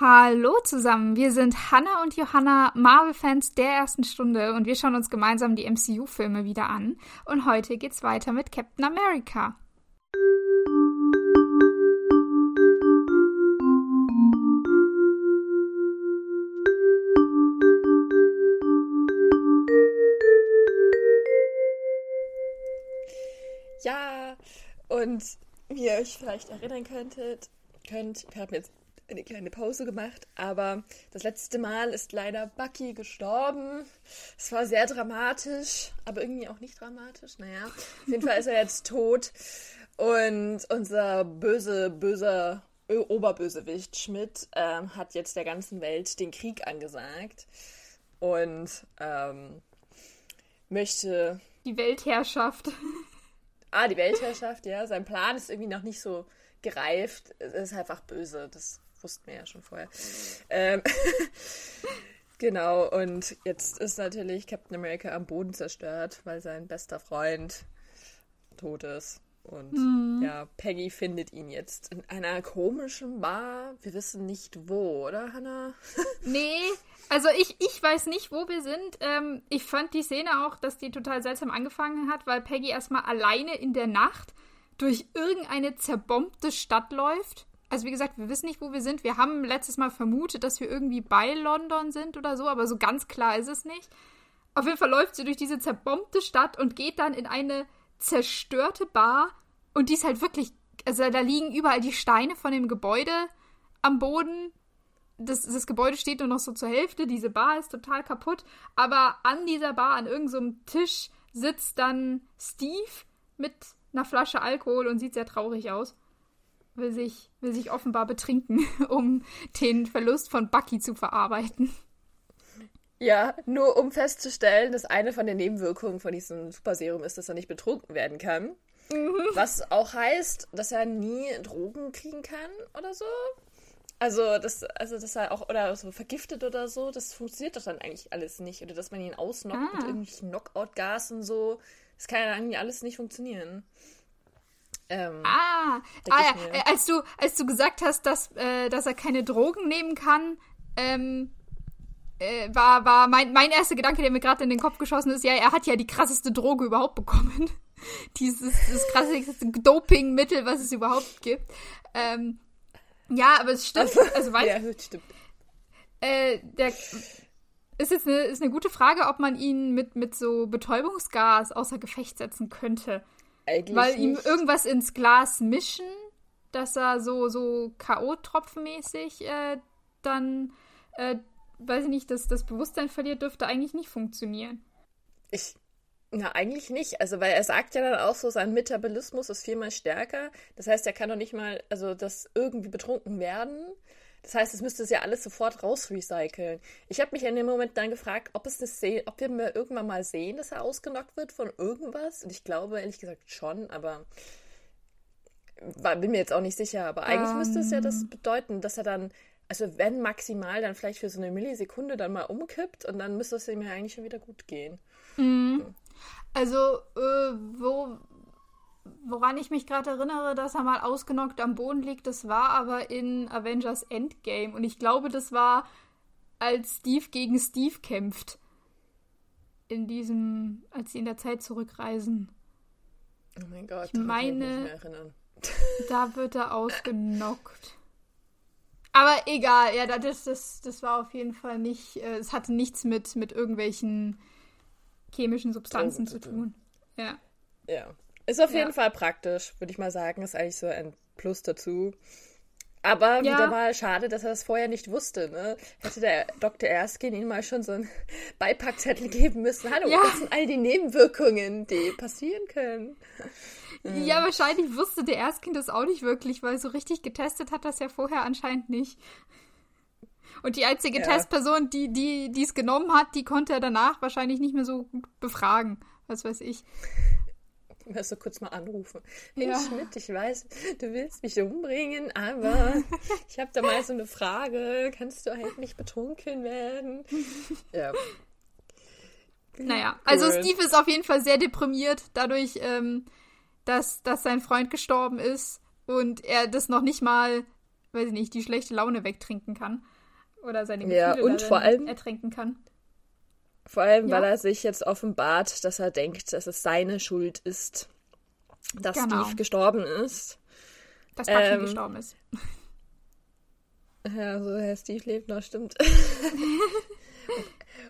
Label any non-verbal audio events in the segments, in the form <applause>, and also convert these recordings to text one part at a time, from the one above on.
Hallo zusammen, wir sind Hannah und Johanna, Marvel-Fans der ersten Stunde und wir schauen uns gemeinsam die MCU-Filme wieder an. Und heute geht's weiter mit Captain America. Ja, und wie ihr euch vielleicht erinnern könntet, könnt, wir haben jetzt eine kleine Pause gemacht, aber das letzte Mal ist leider Bucky gestorben. Es war sehr dramatisch, aber irgendwie auch nicht dramatisch. Naja, auf jeden Fall ist er jetzt tot. Und unser böse, böser Oberbösewicht Schmidt ähm, hat jetzt der ganzen Welt den Krieg angesagt und ähm, möchte. Die Weltherrschaft. Ah, die Weltherrschaft, ja. Sein Plan ist irgendwie noch nicht so gereift. Es ist einfach böse. Das wussten wir ja schon vorher. Ähm, <laughs> genau, und jetzt ist natürlich Captain America am Boden zerstört, weil sein bester Freund tot ist. Und mhm. ja, Peggy findet ihn jetzt in einer komischen Bar. Wir wissen nicht wo, oder, Hannah? <laughs> nee, also ich, ich weiß nicht, wo wir sind. Ähm, ich fand die Szene auch, dass die total seltsam angefangen hat, weil Peggy erstmal alleine in der Nacht durch irgendeine zerbombte Stadt läuft also wie gesagt, wir wissen nicht, wo wir sind. Wir haben letztes Mal vermutet, dass wir irgendwie bei London sind oder so, aber so ganz klar ist es nicht. Auf jeden Fall läuft sie durch diese zerbombte Stadt und geht dann in eine zerstörte Bar und die ist halt wirklich, also da liegen überall die Steine von dem Gebäude am Boden. Das, das Gebäude steht nur noch so zur Hälfte, diese Bar ist total kaputt, aber an dieser Bar, an irgendeinem so Tisch, sitzt dann Steve mit einer Flasche Alkohol und sieht sehr traurig aus will sich, will sich offenbar betrinken, <laughs> um den Verlust von Bucky zu verarbeiten. Ja, nur um festzustellen, dass eine von den Nebenwirkungen von diesem Superserum ist, dass er nicht betrunken werden kann. Mhm. Was auch heißt, dass er nie Drogen kriegen kann oder so. Also, das, also, dass er auch, oder so vergiftet oder so, das funktioniert doch dann eigentlich alles nicht. Oder dass man ihn ausnockt ah. mit irgendwelchen Knockout-Gas und so. Das kann ja eigentlich alles nicht funktionieren. Ähm, ah, ah ja, äh, als du, als du gesagt hast, dass, äh, dass er keine Drogen nehmen kann, ähm, äh, war, war mein, mein erster Gedanke, der mir gerade in den Kopf geschossen ist, ja, er hat ja die krasseste Droge überhaupt bekommen. <laughs> Dieses das krasseste Dopingmittel, was es überhaupt gibt. Ähm, ja, aber es stimmt. Also, also weiß, <laughs> ja, stimmt. Äh, der ist jetzt eine, ist eine gute Frage, ob man ihn mit, mit so Betäubungsgas außer Gefecht setzen könnte. Eigentlich Weil nicht. ihm irgendwas ins Glas mischen, dass er so, so K.O.-Tropfenmäßig äh, dann, äh, weiß ich nicht, dass das Bewusstsein verliert, dürfte eigentlich nicht funktionieren. Ich, na, eigentlich nicht. Also, weil er sagt ja dann auch so, sein Metabolismus ist viermal stärker. Das heißt, er kann doch nicht mal, also das irgendwie betrunken werden. Das heißt, es müsste es ja alles sofort rausrecyceln. Ich habe mich in dem Moment dann gefragt, ob es eine ob wir irgendwann mal sehen, dass er ausgenockt wird von irgendwas. Und ich glaube ehrlich gesagt schon, aber war, bin mir jetzt auch nicht sicher. Aber eigentlich um. müsste es ja das ähm. bedeuten, dass er dann, also wenn maximal, dann vielleicht für so eine Millisekunde dann mal umkippt und dann müsste es ihm ja eigentlich schon wieder gut gehen. Mhm. Also, äh, wo, woran ich mich gerade erinnere, dass er mal ausgenockt am Boden liegt, das war aber in Avengers Endgame. Und ich glaube, das war, als Steve gegen Steve kämpft. In diesem, als sie in der Zeit zurückreisen. Oh mein Gott, ich meine, <laughs> da wird er ausgenockt. Aber egal, ja, das, das, das war auf jeden Fall nicht, äh, es hatte nichts mit, mit irgendwelchen chemischen Substanzen zu tun. Ja. Ja. Ist auf ja. jeden Fall praktisch, würde ich mal sagen. Ist eigentlich so ein Plus dazu. Aber ja. wieder mal schade, dass er das vorher nicht wusste. Ne? Hätte der Dr. Erskine ihm mal schon so einen <laughs> Beipackzettel geben müssen. Hallo, ja. das sind all die Nebenwirkungen, die passieren können. <laughs> Ja, wahrscheinlich wusste der Erskine das auch nicht wirklich, weil so richtig getestet hat das ja vorher anscheinend nicht. Und die einzige ja. Testperson, die, die es genommen hat, die konnte er danach wahrscheinlich nicht mehr so gut befragen. Was weiß ich <laughs> wirst du kurz mal anrufen. Hey ja. Schmidt, ich weiß, du willst mich umbringen, aber <laughs> ich habe da mal so eine Frage. Kannst du halt nicht betrunken werden? <laughs> Ja. Naja, also Steve ist auf jeden Fall sehr deprimiert dadurch, ähm, dass, dass sein Freund gestorben ist und er das noch nicht mal weiß ich nicht, die schlechte Laune wegtrinken kann. Oder seine Gefühle ja, und vor allem ertränken kann. Vor allem, ja. weil er sich jetzt offenbart, dass er denkt, dass es seine Schuld ist, dass genau. Steve gestorben ist. Dass Bucky ähm, gestorben ist. Ja, so Herr Steve lebt noch, stimmt. <laughs>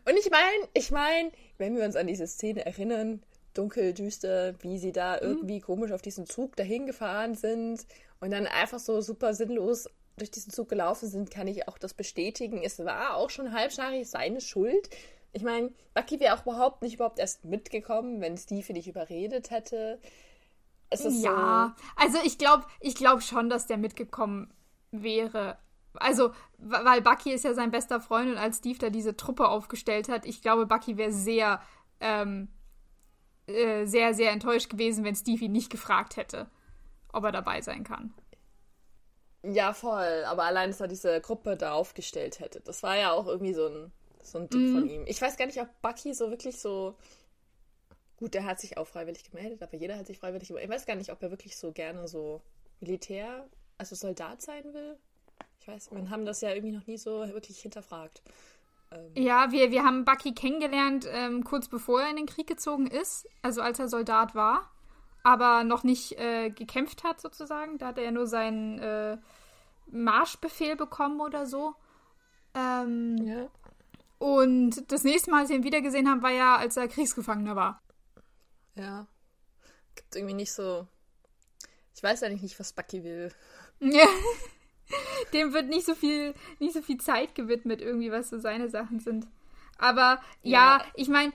und ich meine, ich meine, wenn wir uns an diese Szene erinnern, dunkel, düster, wie sie da mhm. irgendwie komisch auf diesen Zug dahin gefahren sind und dann einfach so super sinnlos durch diesen Zug gelaufen sind, kann ich auch das bestätigen. Es war auch schon halbscharig seine Schuld. Ich meine, Bucky wäre auch überhaupt nicht überhaupt erst mitgekommen, wenn Steve nicht überredet hätte. Es ist ja, so also ich glaube ich glaub schon, dass der mitgekommen wäre. Also, weil Bucky ist ja sein bester Freund und als Steve da diese Truppe aufgestellt hat, ich glaube, Bucky wäre sehr, ähm, äh, sehr, sehr enttäuscht gewesen, wenn Steve ihn nicht gefragt hätte, ob er dabei sein kann. Ja, voll. Aber allein, dass er diese Gruppe da aufgestellt hätte, das war ja auch irgendwie so ein, so ein Ding mhm. von ihm. Ich weiß gar nicht, ob Bucky so wirklich so. Gut, der hat sich auch freiwillig gemeldet, aber jeder hat sich freiwillig gemeldet. Ich weiß gar nicht, ob er wirklich so gerne so Militär, also Soldat sein will. Ich weiß, wir haben das ja irgendwie noch nie so wirklich hinterfragt. Ähm. Ja, wir, wir haben Bucky kennengelernt, ähm, kurz bevor er in den Krieg gezogen ist, also als er Soldat war aber noch nicht äh, gekämpft hat, sozusagen. Da hat er ja nur seinen äh, Marschbefehl bekommen oder so. Ähm, ja. Und das nächste Mal, als wir ihn wiedergesehen haben, war ja, als er Kriegsgefangener war. Ja. Gibt irgendwie nicht so. Ich weiß eigentlich nicht, was Bucky will. Ja. <laughs> Dem wird nicht so viel, nicht so viel Zeit gewidmet, irgendwie, was so seine Sachen sind. Aber ja, ja ich meine,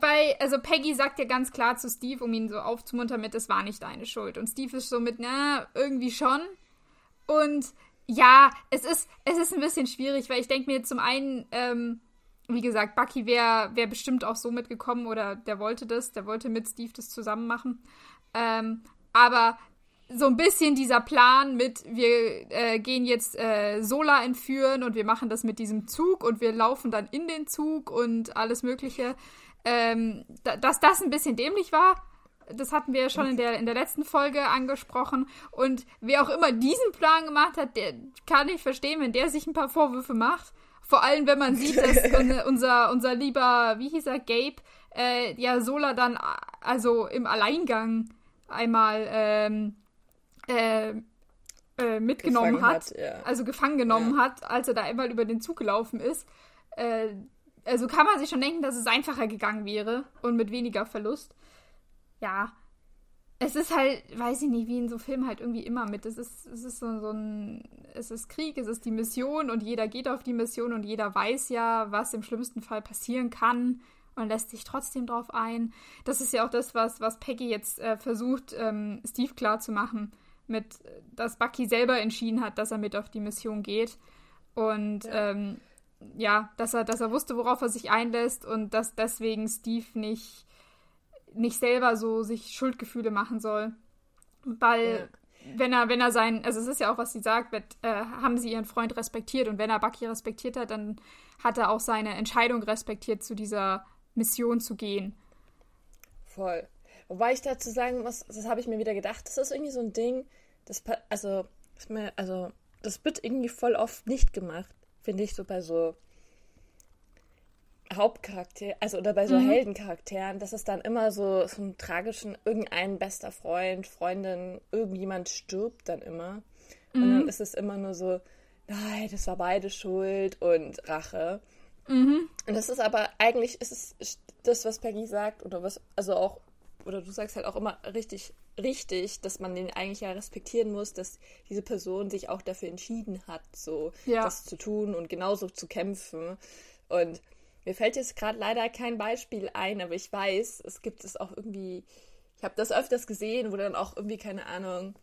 bei, also Peggy sagt ja ganz klar zu Steve, um ihn so aufzumuntern mit, es war nicht deine Schuld. Und Steve ist so mit, na, irgendwie schon. Und ja, es ist, es ist ein bisschen schwierig, weil ich denke mir zum einen, ähm, wie gesagt, Bucky wäre wär bestimmt auch so mitgekommen oder der wollte das, der wollte mit Steve das zusammen machen. Ähm, aber so ein bisschen dieser Plan mit, wir äh, gehen jetzt äh, Sola entführen und wir machen das mit diesem Zug und wir laufen dann in den Zug und alles Mögliche. Ähm, da, dass das ein bisschen dämlich war, das hatten wir ja schon in der, in der letzten Folge angesprochen. Und wer auch immer diesen Plan gemacht hat, der kann ich verstehen, wenn der sich ein paar Vorwürfe macht. Vor allem, wenn man sieht, dass <laughs> unser, unser lieber, wie hieß er, Gabe, äh, ja Sola dann also im Alleingang einmal ähm, äh, äh, mitgenommen hat, hat ja. also gefangen genommen ja. hat, als er da einmal über den Zug gelaufen ist. Äh, also kann man sich schon denken, dass es einfacher gegangen wäre und mit weniger Verlust. Ja. Es ist halt, weiß ich nicht, wie in so Filmen halt irgendwie immer mit. Es ist, es ist so, so ein, es ist Krieg, es ist die Mission und jeder geht auf die Mission und jeder weiß ja, was im schlimmsten Fall passieren kann und lässt sich trotzdem drauf ein. Das ist ja auch das, was, was Peggy jetzt äh, versucht, ähm, Steve klarzumachen mit, dass Bucky selber entschieden hat, dass er mit auf die Mission geht. Und ja, ähm, ja dass, er, dass er wusste, worauf er sich einlässt und dass deswegen Steve nicht, nicht selber so sich Schuldgefühle machen soll. Weil, ja. wenn er, wenn er sein, also es ist ja auch, was sie sagt, mit, äh, haben sie ihren Freund respektiert und wenn er Bucky respektiert hat, dann hat er auch seine Entscheidung respektiert, zu dieser Mission zu gehen. Voll. Wobei ich dazu sagen muss, das habe ich mir wieder gedacht, das ist irgendwie so ein Ding, das, also, mir, also, das wird irgendwie voll oft nicht gemacht, finde ich, so bei so Hauptcharakter, also oder bei so mhm. Heldencharakteren, dass es dann immer so, so einen tragischen, irgendein bester Freund, Freundin, irgendjemand stirbt dann immer. Mhm. Und dann mhm. ist es immer nur so, nein, das war beide schuld und Rache. Mhm. Und das ist aber eigentlich, ist es das, was Peggy sagt, oder was, also auch oder du sagst halt auch immer richtig, richtig, dass man den eigentlich ja respektieren muss, dass diese Person sich auch dafür entschieden hat, so ja. das zu tun und genauso zu kämpfen. Und mir fällt jetzt gerade leider kein Beispiel ein, aber ich weiß, es gibt es auch irgendwie, ich habe das öfters gesehen, wo dann auch irgendwie, keine Ahnung,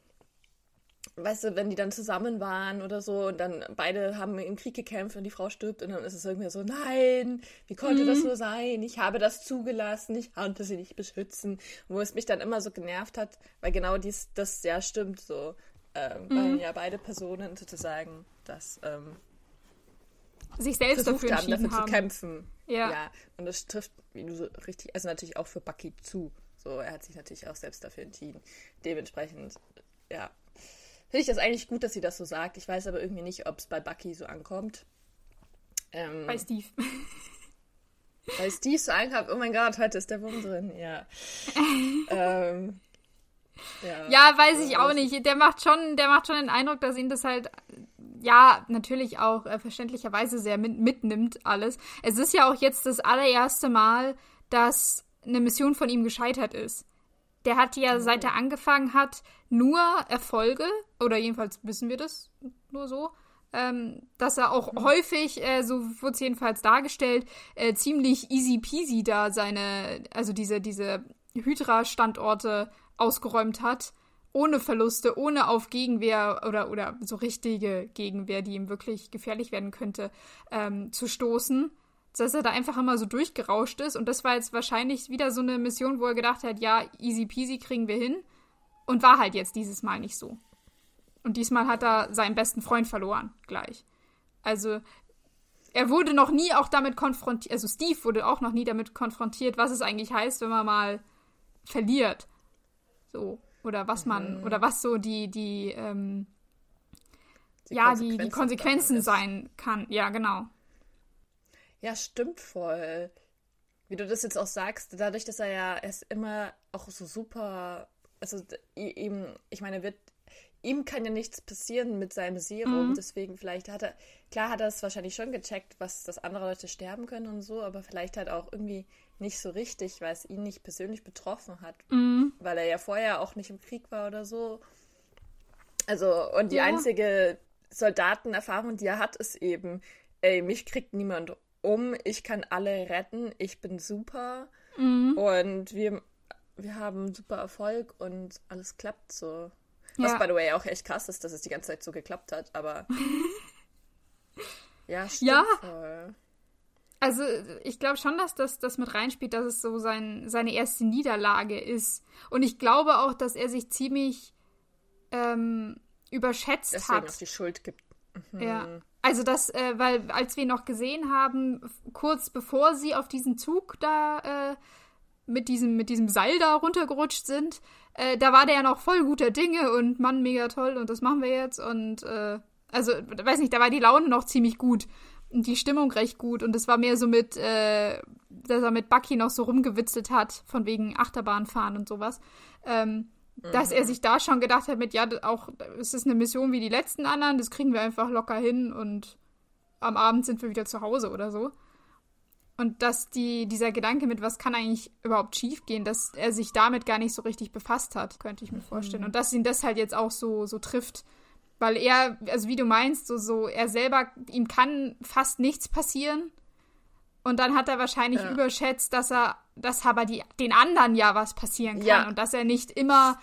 weißt du, wenn die dann zusammen waren oder so und dann beide haben im Krieg gekämpft und die Frau stirbt und dann ist es irgendwie so, nein, wie konnte mhm. das nur sein? Ich habe das zugelassen, ich konnte sie nicht beschützen. Wo es mich dann immer so genervt hat, weil genau dies, das ja stimmt so. Ähm, mhm. Weil ja beide Personen sozusagen das ähm, sich selbst dafür haben, dafür haben. zu kämpfen. Ja. ja. Und das trifft, wie du so richtig, also natürlich auch für Bucky zu. So, er hat sich natürlich auch selbst dafür entschieden. Dementsprechend, ja, finde ich das eigentlich gut, dass sie das so sagt. Ich weiß aber irgendwie nicht, ob es bei Bucky so ankommt. Ähm, bei Steve. <laughs> Weil Steve so ankommt, oh mein Gott, heute ist der Wurm drin, ja. <laughs> ähm, ja, ja, weiß ich auch nicht. Der macht schon, der macht schon den Eindruck, dass ihn das halt, ja, natürlich auch äh, verständlicherweise sehr mit, mitnimmt alles. Es ist ja auch jetzt das allererste Mal, dass eine Mission von ihm gescheitert ist. Der hat ja, seit er angefangen hat, nur Erfolge, oder jedenfalls wissen wir das nur so, ähm, dass er auch mhm. häufig, äh, so wurde es jedenfalls dargestellt, äh, ziemlich easy peasy da seine, also diese, diese Hydra-Standorte ausgeräumt hat, ohne Verluste, ohne auf Gegenwehr oder, oder so richtige Gegenwehr, die ihm wirklich gefährlich werden könnte, ähm, zu stoßen. Dass er da einfach immer so durchgerauscht ist. Und das war jetzt wahrscheinlich wieder so eine Mission, wo er gedacht hat, ja, easy peasy kriegen wir hin. Und war halt jetzt dieses Mal nicht so. Und diesmal hat er seinen besten Freund verloren, gleich. Also, er wurde noch nie auch damit konfrontiert, also Steve wurde auch noch nie damit konfrontiert, was es eigentlich heißt, wenn man mal verliert. So. Oder was man, mhm. oder was so die, die, ähm, die ja, Konsequenzen die, die Konsequenzen sein kann. Ja, genau. Ja, stimmt voll. Wie du das jetzt auch sagst, dadurch, dass er ja erst immer auch so super, also ihm, ich meine, wird ihm kann ja nichts passieren mit seinem Serum, mhm. deswegen vielleicht hat er, klar hat er es wahrscheinlich schon gecheckt, was, dass andere Leute sterben können und so, aber vielleicht halt auch irgendwie nicht so richtig, weil es ihn nicht persönlich betroffen hat, mhm. weil er ja vorher auch nicht im Krieg war oder so. Also, und die ja. einzige Soldatenerfahrung, die er hat, ist eben, ey, mich kriegt niemand um, ich kann alle retten, ich bin super mhm. und wir, wir haben super Erfolg und alles klappt so. Was, ja. by the way, auch echt krass ist, dass es die ganze Zeit so geklappt hat, aber. <laughs> ja, stimmt ja. voll. Also, ich glaube schon, dass das, das mit reinspielt, dass es so sein, seine erste Niederlage ist. Und ich glaube auch, dass er sich ziemlich ähm, überschätzt Deswegen hat. Auch die Schuld gibt. Mhm. Ja. Also das, äh, weil als wir noch gesehen haben, kurz bevor sie auf diesen Zug da äh, mit diesem, mit diesem Seil da runtergerutscht sind, äh, da war der ja noch voll guter Dinge und Mann, mega toll und das machen wir jetzt und äh, also, weiß nicht, da war die Laune noch ziemlich gut die Stimmung recht gut und es war mehr so mit, äh, dass er mit Bucky noch so rumgewitzelt hat, von wegen Achterbahnfahren und sowas. Ähm, mhm. Dass er mhm. sich da schon gedacht hat mit, ja, auch, es ist eine Mission wie die letzten anderen, das kriegen wir einfach locker hin und am Abend sind wir wieder zu Hause oder so. Und dass die, dieser Gedanke mit, was kann eigentlich überhaupt schiefgehen, dass er sich damit gar nicht so richtig befasst hat, könnte ich mir vorstellen. Mhm. Und dass ihn das halt jetzt auch so, so trifft. Weil er, also wie du meinst, so, so, er selber, ihm kann fast nichts passieren. Und dann hat er wahrscheinlich ja. überschätzt, dass er, dass aber die, den anderen ja was passieren kann. Ja. Und dass er nicht immer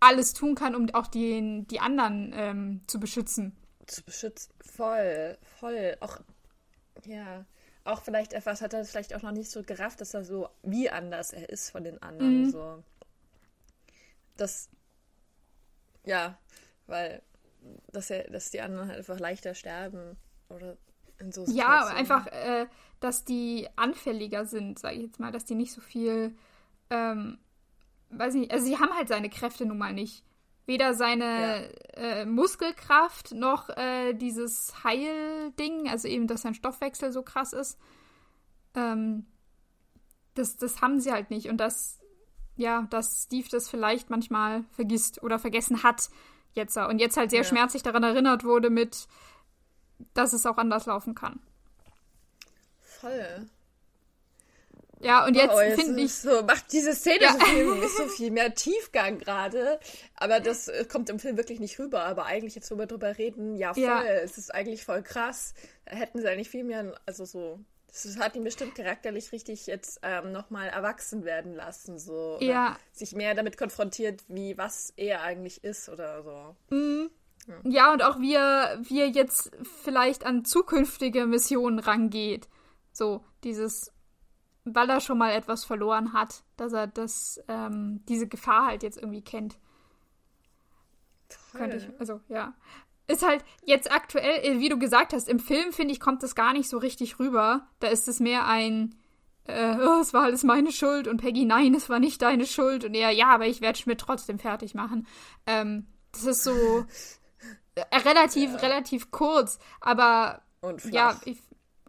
alles tun kann, um auch den, die anderen ähm, zu beschützen. Zu beschützen, voll, voll. Auch, ja auch vielleicht etwas hat er vielleicht auch noch nicht so gerafft, dass er so wie anders er ist von den anderen. Mhm. So. Das, ja, weil dass er, dass die anderen halt einfach leichter sterben oder in so Ja, einfach, äh, dass die anfälliger sind, sage ich jetzt mal, dass die nicht so viel, ähm, weiß nicht, also sie haben halt seine Kräfte nun mal nicht. Weder seine ja. äh, Muskelkraft noch äh, dieses Heilding, also eben, dass sein Stoffwechsel so krass ist. Ähm, das, das haben sie halt nicht. Und dass, ja, dass Steve das vielleicht manchmal vergisst oder vergessen hat jetzt. Und jetzt halt sehr ja. schmerzlich daran erinnert wurde mit, dass es auch anders laufen kann. Voll. Ja, und jetzt oh, finde ich. So, macht diese Szene ja. so, viel, <laughs> so viel mehr Tiefgang gerade. Aber das äh, kommt im Film wirklich nicht rüber. Aber eigentlich, jetzt, wo wir drüber reden, ja, voll. Ja. Es ist eigentlich voll krass. Hätten sie eigentlich viel mehr, also so. Das hat ihn bestimmt charakterlich richtig jetzt ähm, nochmal erwachsen werden lassen. So. Ja. Sich mehr damit konfrontiert, wie was er eigentlich ist oder so. Mhm. Ja. ja, und auch wie er, wie er jetzt vielleicht an zukünftige Missionen rangeht. So, dieses weil er schon mal etwas verloren hat, dass er das, ähm, diese Gefahr halt jetzt irgendwie kennt. Toll. Könnte ich, also ja. Ist halt jetzt aktuell, äh, wie du gesagt hast, im Film, finde ich, kommt das gar nicht so richtig rüber. Da ist es mehr ein, äh, oh, es war alles meine Schuld und Peggy, nein, es war nicht deine Schuld und er, ja, aber ich werde Schmidt trotzdem fertig machen. Ähm, Das ist so äh, relativ, ja. relativ kurz, aber und flach. ja, ich,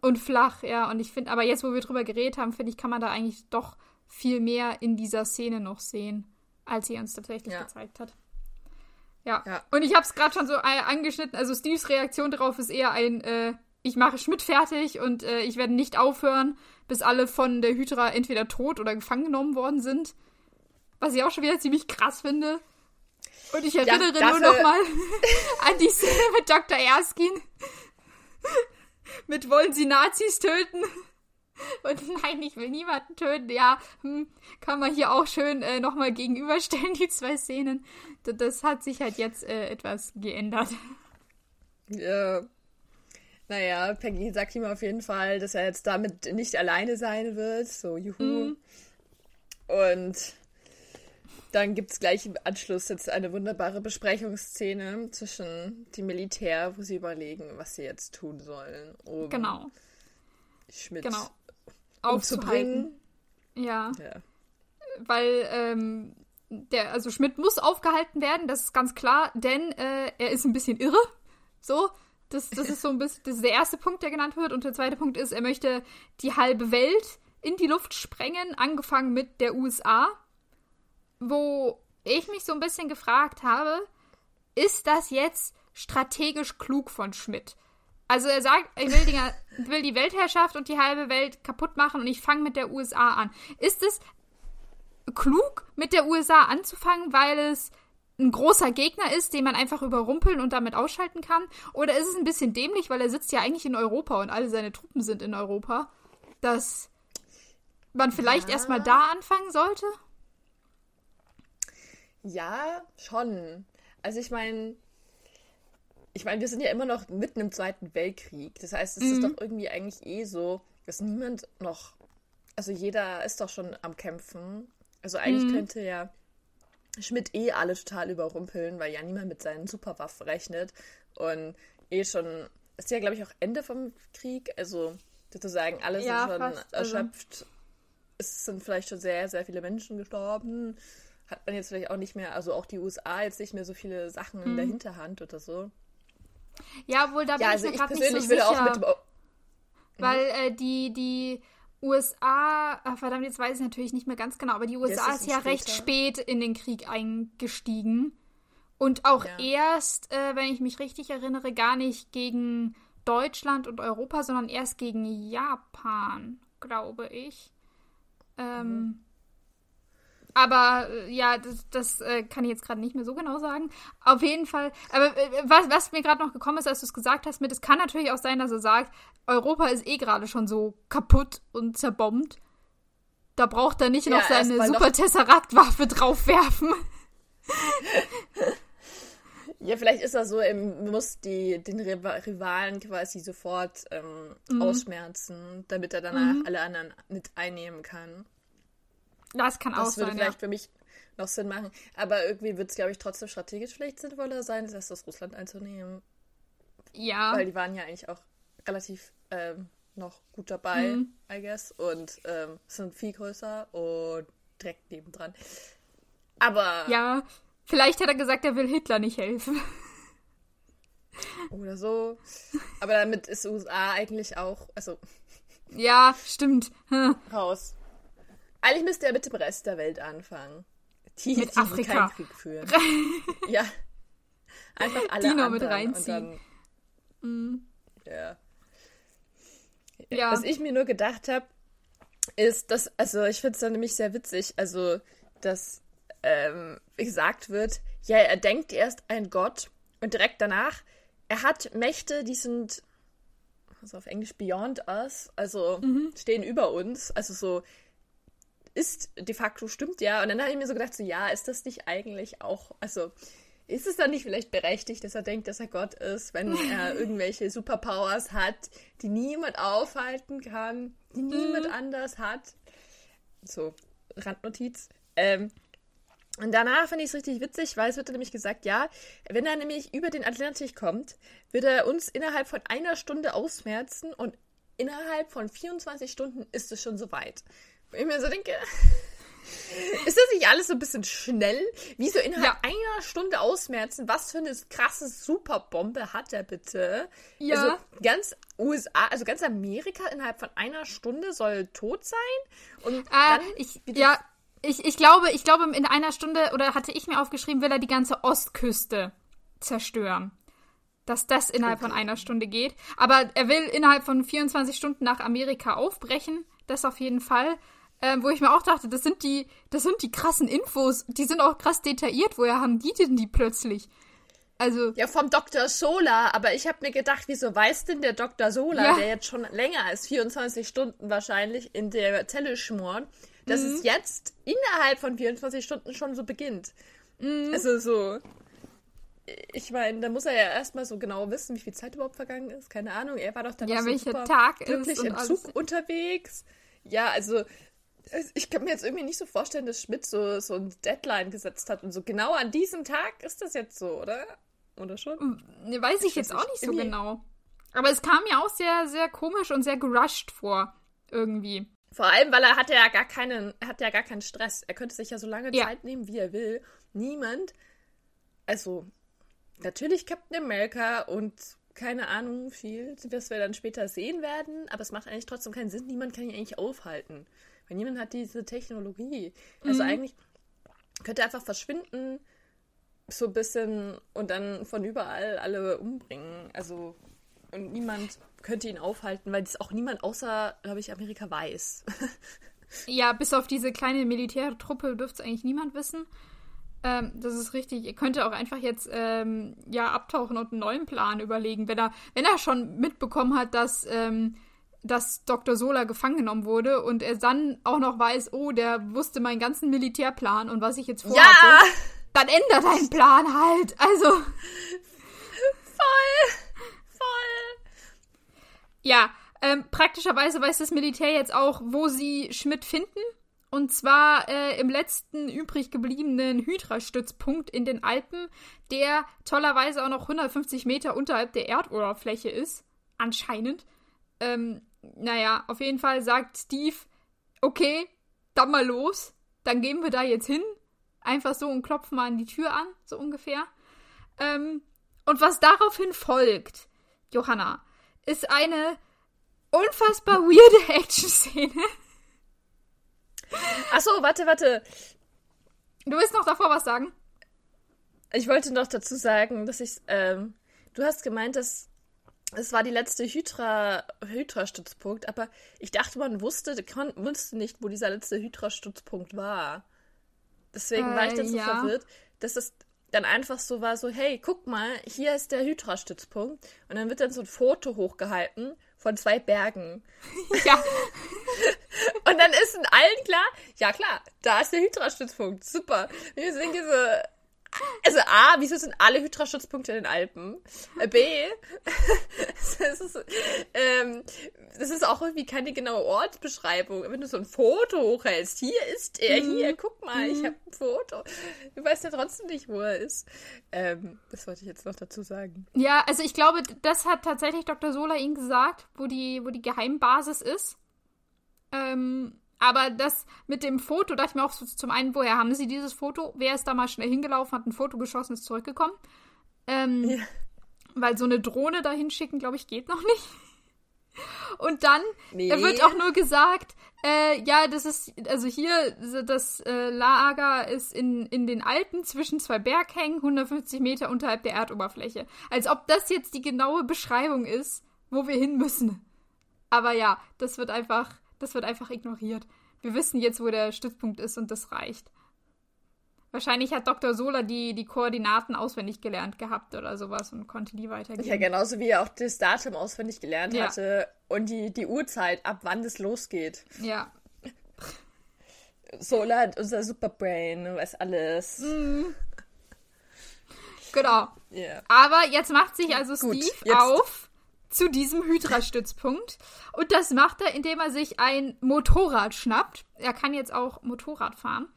und flach, ja. Und ich finde, aber jetzt, wo wir drüber geredet haben, finde ich, kann man da eigentlich doch viel mehr in dieser Szene noch sehen, als sie uns tatsächlich ja. gezeigt hat. Ja. ja. Und ich habe es gerade schon so angeschnitten. Also Steves Reaktion darauf ist eher ein, äh, ich mache Schmidt fertig und äh, ich werde nicht aufhören, bis alle von der Hydra entweder tot oder gefangen genommen worden sind. Was ich auch schon wieder ziemlich krass finde. Und ich erinnere ja, nur noch mal <laughs> an die Szene mit Dr. Erskine. <laughs> mit wollen sie Nazis töten? <laughs> Und nein, ich will niemanden töten. Ja, hm, kann man hier auch schön äh, nochmal gegenüberstellen, <laughs> die zwei Szenen. Das, hat sich halt jetzt äh, etwas geändert. Ja. Naja, Peggy sagt ihm auf jeden Fall, dass er jetzt damit nicht alleine sein wird. So, juhu. Mhm. Und dann gibt es gleich im Anschluss jetzt eine wunderbare Besprechungsszene zwischen dem Militär, wo sie überlegen, was sie jetzt tun sollen, um genau. Schmidt genau. Aufzuhalten. Ja. ja. Weil ähm, der, also Schmidt muss aufgehalten werden, das ist ganz klar, denn äh, er ist ein bisschen irre. So, das, das ist so ein bisschen, das ist der erste Punkt, der genannt wird. Und der zweite Punkt ist, er möchte die halbe Welt in die Luft sprengen, angefangen mit der USA. Wo ich mich so ein bisschen gefragt habe, ist das jetzt strategisch klug von Schmidt? Also er sagt, er will die, will die Weltherrschaft und die halbe Welt kaputt machen und ich fange mit der USA an. Ist es klug, mit der USA anzufangen, weil es ein großer Gegner ist, den man einfach überrumpeln und damit ausschalten kann? Oder ist es ein bisschen dämlich, weil er sitzt ja eigentlich in Europa und alle seine Truppen sind in Europa, dass man vielleicht ja. erstmal da anfangen sollte? Ja, schon. Also ich meine, ich meine, wir sind ja immer noch mitten im Zweiten Weltkrieg. Das heißt, es mhm. ist doch irgendwie eigentlich eh so, dass niemand noch, also jeder ist doch schon am Kämpfen. Also eigentlich mhm. könnte ja Schmidt eh alle total überrumpeln, weil ja niemand mit seinen Superwaffen rechnet. Und eh schon, ist ja, glaube ich, auch Ende vom Krieg. Also sozusagen, alle ja, sind schon fast, also erschöpft. Also. Es sind vielleicht schon sehr, sehr viele Menschen gestorben. Hat man jetzt vielleicht auch nicht mehr, also auch die USA jetzt nicht mehr so viele Sachen hm. in der mhm. Hinterhand oder so. Ja, wohl da bin ja, also ich mir gerade nicht so sicher. Dem, weil äh, die, die USA, ach, verdammt, jetzt weiß ich natürlich nicht mehr ganz genau, aber die USA ist, ist ja später. recht spät in den Krieg eingestiegen. Und auch ja. erst, äh, wenn ich mich richtig erinnere, gar nicht gegen Deutschland und Europa, sondern erst gegen Japan, glaube ich. Ähm, mhm. Aber äh, ja, das, das äh, kann ich jetzt gerade nicht mehr so genau sagen. Auf jeden Fall. Aber äh, was, was mir gerade noch gekommen ist, als du es gesagt hast, mit, es kann natürlich auch sein, dass er sagt, Europa ist eh gerade schon so kaputt und zerbombt. Da braucht er nicht ja, noch seine Super Tesseract-Waffe draufwerfen. <laughs> ja, vielleicht ist er so, er muss die, den Rivalen quasi sofort ähm, mhm. ausschmerzen, damit er danach mhm. alle anderen mit einnehmen kann. Das kann das auch sein. Das würde vielleicht ja. für mich noch Sinn machen. Aber irgendwie wird es, glaube ich, trotzdem strategisch vielleicht sinnvoller sein, das das Russland einzunehmen. Ja. Weil die waren ja eigentlich auch relativ ähm, noch gut dabei, mhm. I guess. Und ähm, sind viel größer und direkt nebendran. Aber. Ja, vielleicht hat er gesagt, er will Hitler nicht helfen. Oder so. Aber damit ist USA eigentlich auch, also. Ja, stimmt. Hm. Raus. Eigentlich müsste er mit dem Rest der Welt anfangen. Die, mit die Afrika. keinen Krieg führen. <laughs> ja. Einfach alle die noch mit reinziehen. Dann, mm. ja. ja. Was ich mir nur gedacht habe, ist, dass, also ich finde es dann nämlich sehr witzig, also, dass ähm, gesagt wird, ja, er denkt erst ein Gott und direkt danach, er hat Mächte, die sind, also auf Englisch beyond us, also mhm. stehen über uns, also so ist de facto stimmt ja. Und dann habe ich mir so gedacht, so ja, ist das nicht eigentlich auch, also ist es dann nicht vielleicht berechtigt, dass er denkt, dass er Gott ist, wenn er <laughs> irgendwelche Superpowers hat, die niemand aufhalten kann, die niemand mhm. anders hat? So, Randnotiz. Ähm, und danach finde ich es richtig witzig, weil es wird nämlich gesagt, ja, wenn er nämlich über den Atlantik kommt, wird er uns innerhalb von einer Stunde ausmerzen und innerhalb von 24 Stunden ist es schon soweit. Ich mir so denke, <laughs> Ist das nicht alles so ein bisschen schnell? Wie so innerhalb Ja. einer Stunde ausmerzen? Was für eine krasse Superbombe hat er bitte? Ja. Also ganz USA, also ganz Amerika innerhalb von einer Stunde soll tot sein? Und Äh, dann ich, ja, ich, ich glaube, ich glaube, in einer Stunde, oder hatte ich mir aufgeschrieben, will er die ganze Ostküste zerstören. Dass das innerhalb von einer Stunde geht. Aber er will innerhalb von 24 Stunden nach Amerika aufbrechen. Das auf jeden Fall. Ähm, wo ich mir auch dachte, das sind die, das sind die krassen Infos. Die sind auch krass detailliert. Woher haben die denn die plötzlich? Also, Ja, vom Dr. Sola, aber ich habe mir gedacht, wieso weiß denn der Dr. Sola, Ja. der jetzt schon länger als 24 Stunden wahrscheinlich in der Zelle schmort, dass Mhm. es jetzt innerhalb von 24 Stunden schon so beginnt. Mhm. Also so. Ich meine, da muss er ja erstmal so genau wissen, wie viel Zeit überhaupt vergangen ist. Keine Ahnung. Er war doch dann Ja, noch so super Tag glücklich im. Zug unterwegs. Ja, also ich kann mir jetzt irgendwie nicht so vorstellen, dass Schmidt so, so ein Deadline gesetzt hat und so genau an diesem Tag ist das jetzt so, oder? Oder schon? Ne, weiß ich Ich jetzt weiß auch nicht. nicht so genau. Aber es kam mir auch sehr, sehr komisch und sehr gerusht vor. Irgendwie. Vor allem, weil er hat ja gar keinen, er hat ja gar keinen Stress. Er könnte sich ja so lange Ja. Zeit nehmen, wie er will. Niemand, also natürlich Captain America und keine Ahnung viel, was wir dann später sehen werden, aber es macht eigentlich trotzdem keinen Sinn. Niemand kann ihn eigentlich aufhalten. Weil niemand hat diese Technologie. Also eigentlich könnte er einfach verschwinden, so ein bisschen und dann von überall alle umbringen. Also und niemand könnte ihn aufhalten, weil das auch niemand außer, glaube ich, Amerika weiß. <laughs> Ja, bis auf diese kleine Militärtruppe dürfte es eigentlich niemand wissen. Ähm, das ist richtig. Ihr könnt auch einfach jetzt ähm, ja abtauchen und einen neuen Plan überlegen, wenn er, wenn er schon mitbekommen hat, dass, ähm, dass Dr. Sola gefangen genommen wurde und er dann auch noch weiß, oh, der wusste meinen ganzen Militärplan und was ich jetzt vorhatte, dann ändert deinen Plan halt. Also. Voll! Voll! Ja, ähm, praktischerweise weiß das Militär jetzt auch, wo sie Schmidt finden. Und zwar äh, im letzten übrig gebliebenen Hydra-Stützpunkt in den Alpen, der tollerweise auch noch 150 Meter unterhalb der Erdoberfläche ist. Anscheinend. Ähm, naja, auf jeden Fall sagt Steve, okay, dann mal los. Dann gehen wir da jetzt hin. Einfach so und klopfen mal an die Tür an, so ungefähr. Ähm, und was daraufhin folgt, Johanna, ist eine unfassbar <laughs> weirde Action-Szene. Achso, warte, warte. Du willst noch davor was sagen? Ich wollte noch dazu sagen, dass ich, ähm, du hast gemeint, dass es war die letzte Hydra, Hydra-Stützpunkt, aber ich dachte, man wusste, kon, wusste nicht, wo dieser letzte Hydra-Stützpunkt war. Deswegen war ich Äh, dann so ja. verwirrt, dass es dann einfach so war, so, hey, guck mal, hier ist der Hydra-Stützpunkt. Und dann wird dann so ein Foto hochgehalten von zwei Bergen. <laughs> Ja, <laughs> Und dann ist in allen klar, ja klar, da ist der Hydra-Stützpunkt. Super. Wir sind hier so. Also A, wieso sind alle Hydra-Stützpunkte in den Alpen? Äh, B, <laughs> das ist, ähm, das ist auch irgendwie keine genaue Ortsbeschreibung. Wenn du so ein Foto hochhältst, hier ist er, hier, guck mal, ich habe ein Foto. Du weißt ja trotzdem nicht, wo er ist. Ähm, das wollte ich jetzt noch dazu sagen. ja, also ich glaube, das hat tatsächlich Dr. Sola ihnen gesagt, wo die, wo die Geheimbasis ist. Ähm, aber das mit dem Foto, dachte ich mir auch so, zum einen, woher haben sie dieses Foto? Wer ist da mal schnell hingelaufen, hat ein Foto geschossen, ist zurückgekommen? Ähm, Ja. Weil so eine Drohne dahin schicken, glaube ich, geht noch nicht. <laughs> Und dann Nee. wird auch nur gesagt, äh, ja, das ist, also hier, das äh, Lager ist in, in den Alpen zwischen zwei Berghängen, 150 Meter unterhalb der Erdoberfläche. Als ob das jetzt die genaue Beschreibung ist, wo wir hin müssen. Aber ja, das wird einfach, das wird einfach ignoriert. Wir wissen jetzt, wo der Stützpunkt ist und das reicht. Wahrscheinlich hat Dr. Sola die, die Koordinaten auswendig gelernt gehabt oder sowas und konnte die weitergeben. Ja, genauso wie er auch das Datum auswendig gelernt Ja. hatte und die, die Uhrzeit, ab wann das losgeht. ja. Solar hat unser Superbrain, weiß alles. Mhm. Genau. Ja. Aber jetzt macht sich also Gut, Steve auf zu diesem Hydra-Stützpunkt. Und das macht er, indem er sich ein Motorrad schnappt. Er kann jetzt auch Motorrad fahren.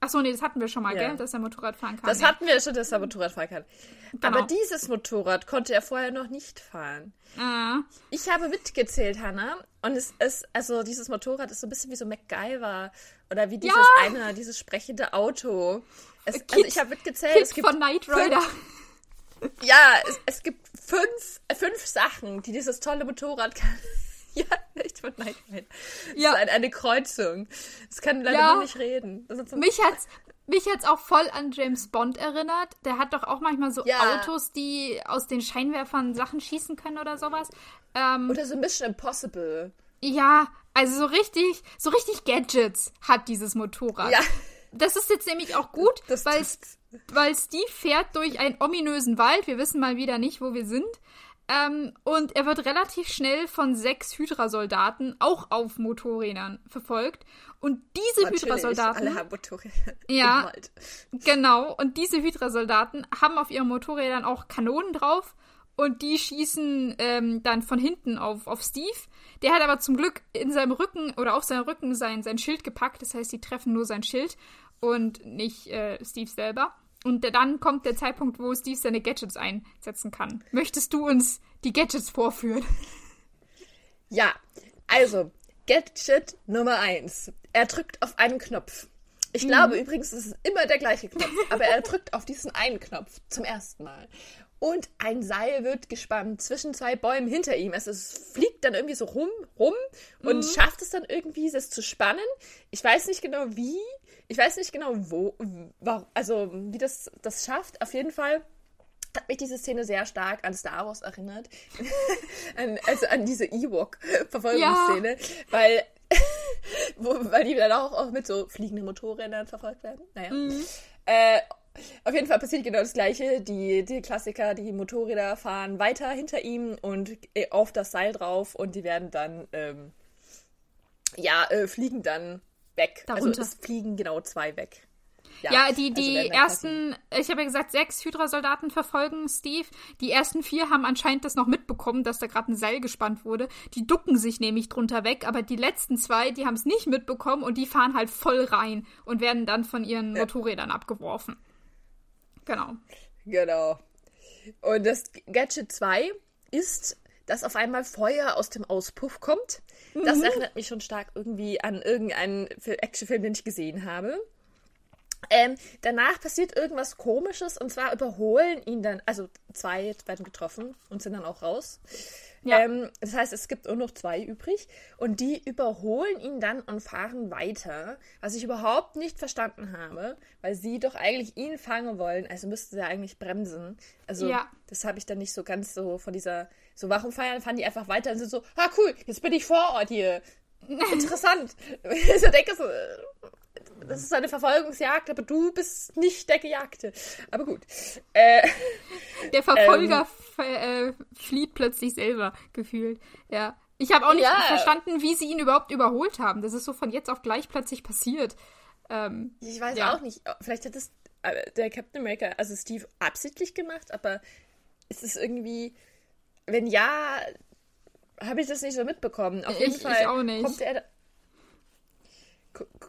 Achso, nee, das hatten wir schon mal, ja. gell? Dass er Motorrad fahren kann. Das ja. hatten wir schon, dass er Motorrad fahren kann. Genau. Aber dieses Motorrad konnte er vorher noch nicht fahren. Ah. Ich habe mitgezählt, Hannah. Und es ist, also dieses Motorrad ist so ein bisschen wie so MacGyver. Oder wie dieses ja. eine, dieses sprechende Auto. Es, Kid, also ich habe mitgezählt. Kid es gibt von Knight Rider. Fünf, ja, es, es gibt fünf, fünf Sachen, die dieses tolle Motorrad kann. <laughs> Ja, echt von Night Rider. Ja. Ist eine, Kreuzung. Das kann leider ja. nicht reden. mich hat's, mich hat's auch voll an James Bond erinnert. Der hat doch auch manchmal so ja. Autos, die aus den Scheinwerfern Sachen schießen können oder sowas. Ähm, oder so Mission Impossible. Ja, also so richtig, so richtig Gadgets hat dieses Motorrad. Ja. Das ist jetzt nämlich auch gut, das, weil, weil Steve fährt durch einen ominösen Wald. Wir wissen mal wieder nicht, wo wir sind. Ähm, und er wird relativ schnell von sechs Hydra-Soldaten auch auf Motorrädern verfolgt. Und diese Hydra-Soldaten. Alle haben Motorräder. Ja. Genau. Und diese Hydra-Soldaten haben auf ihren Motorrädern auch Kanonen drauf. Und die schießen ähm, dann von hinten auf, auf Steve. Der hat aber zum Glück in seinem Rücken oder auf seinem Rücken sein, sein Schild gepackt. Das heißt, die treffen nur sein Schild und nicht äh, Steve selber. Und dann kommt der Zeitpunkt, wo Steve seine Gadgets einsetzen kann. Möchtest du uns die Gadgets vorführen? <laughs> Ja, also Gadget Nummer 1. Er drückt auf einen Knopf. Ich glaube mhm. übrigens, es ist immer der gleiche Knopf, aber er <laughs> drückt auf diesen einen Knopf zum ersten Mal. Und ein Seil wird gespannt zwischen zwei Bäumen hinter ihm. Also es fliegt dann irgendwie so rum, rum und mhm. schafft es dann irgendwie, das zu spannen. Ich weiß nicht genau wie, ich weiß nicht genau, wo, also wie das, das schafft. Auf jeden Fall hat mich diese Szene sehr stark an Star Wars erinnert. <laughs> an, also an diese Ewok-Verfolgungsszene. Ja. Weil, <laughs> wo, weil die dann auch, auch mit so fliegenden Motorrädern verfolgt werden. Naja. Mhm. Äh, auf jeden Fall passiert genau das Gleiche. Die, die Klassiker, die Motorräder fahren weiter hinter ihm und äh, auf das Seil drauf und die werden dann, ähm, ja, äh, fliegen dann weg. Also Darunter. Also es fliegen genau zwei weg. Ja, ja die, die also ersten, ich habe ja gesagt, sechs Hydra-Soldaten verfolgen Steve. Die ersten vier haben anscheinend das noch mitbekommen, dass da gerade ein Seil gespannt wurde. Die ducken sich nämlich drunter weg, aber die letzten zwei, die haben es nicht mitbekommen und die fahren halt voll rein und werden dann von ihren ja. Motorrädern abgeworfen. Genau. Genau. Und das Gadget 2 ist, dass auf einmal Feuer aus dem Auspuff kommt. Das mhm. erinnert mich schon stark irgendwie an irgendeinen Actionfilm, den ich gesehen habe. Ähm, danach passiert irgendwas Komisches und zwar überholen ihn dann, also zwei werden getroffen und sind dann auch raus. Ja. Ähm, das heißt, es gibt nur noch zwei übrig und die überholen ihn dann und fahren weiter, was ich überhaupt nicht verstanden habe, weil sie doch eigentlich ihn fangen wollen, also müssten sie eigentlich bremsen. Also ja. das habe ich dann nicht so ganz so von dieser, so warum feiern, fahren die einfach weiter und sind so, ah cool, jetzt bin ich vor Ort hier. Interessant. <laughs> ich denke so, das ist eine Verfolgungsjagd, aber du bist nicht der Gejagte. Aber gut. Äh, der Verfolger ähm, äh, flieht plötzlich selber, gefühlt. Ja. Ich habe auch nicht ja. verstanden, wie sie ihn überhaupt überholt haben. Das ist so von jetzt auf gleich plötzlich passiert. Ähm, ich weiß ja. auch nicht. Vielleicht hat es äh, der Captain America, also Steve, absichtlich gemacht, aber es ist irgendwie, wenn ja, habe ich das nicht so mitbekommen. Auf jeden ich, Fall ich kommt er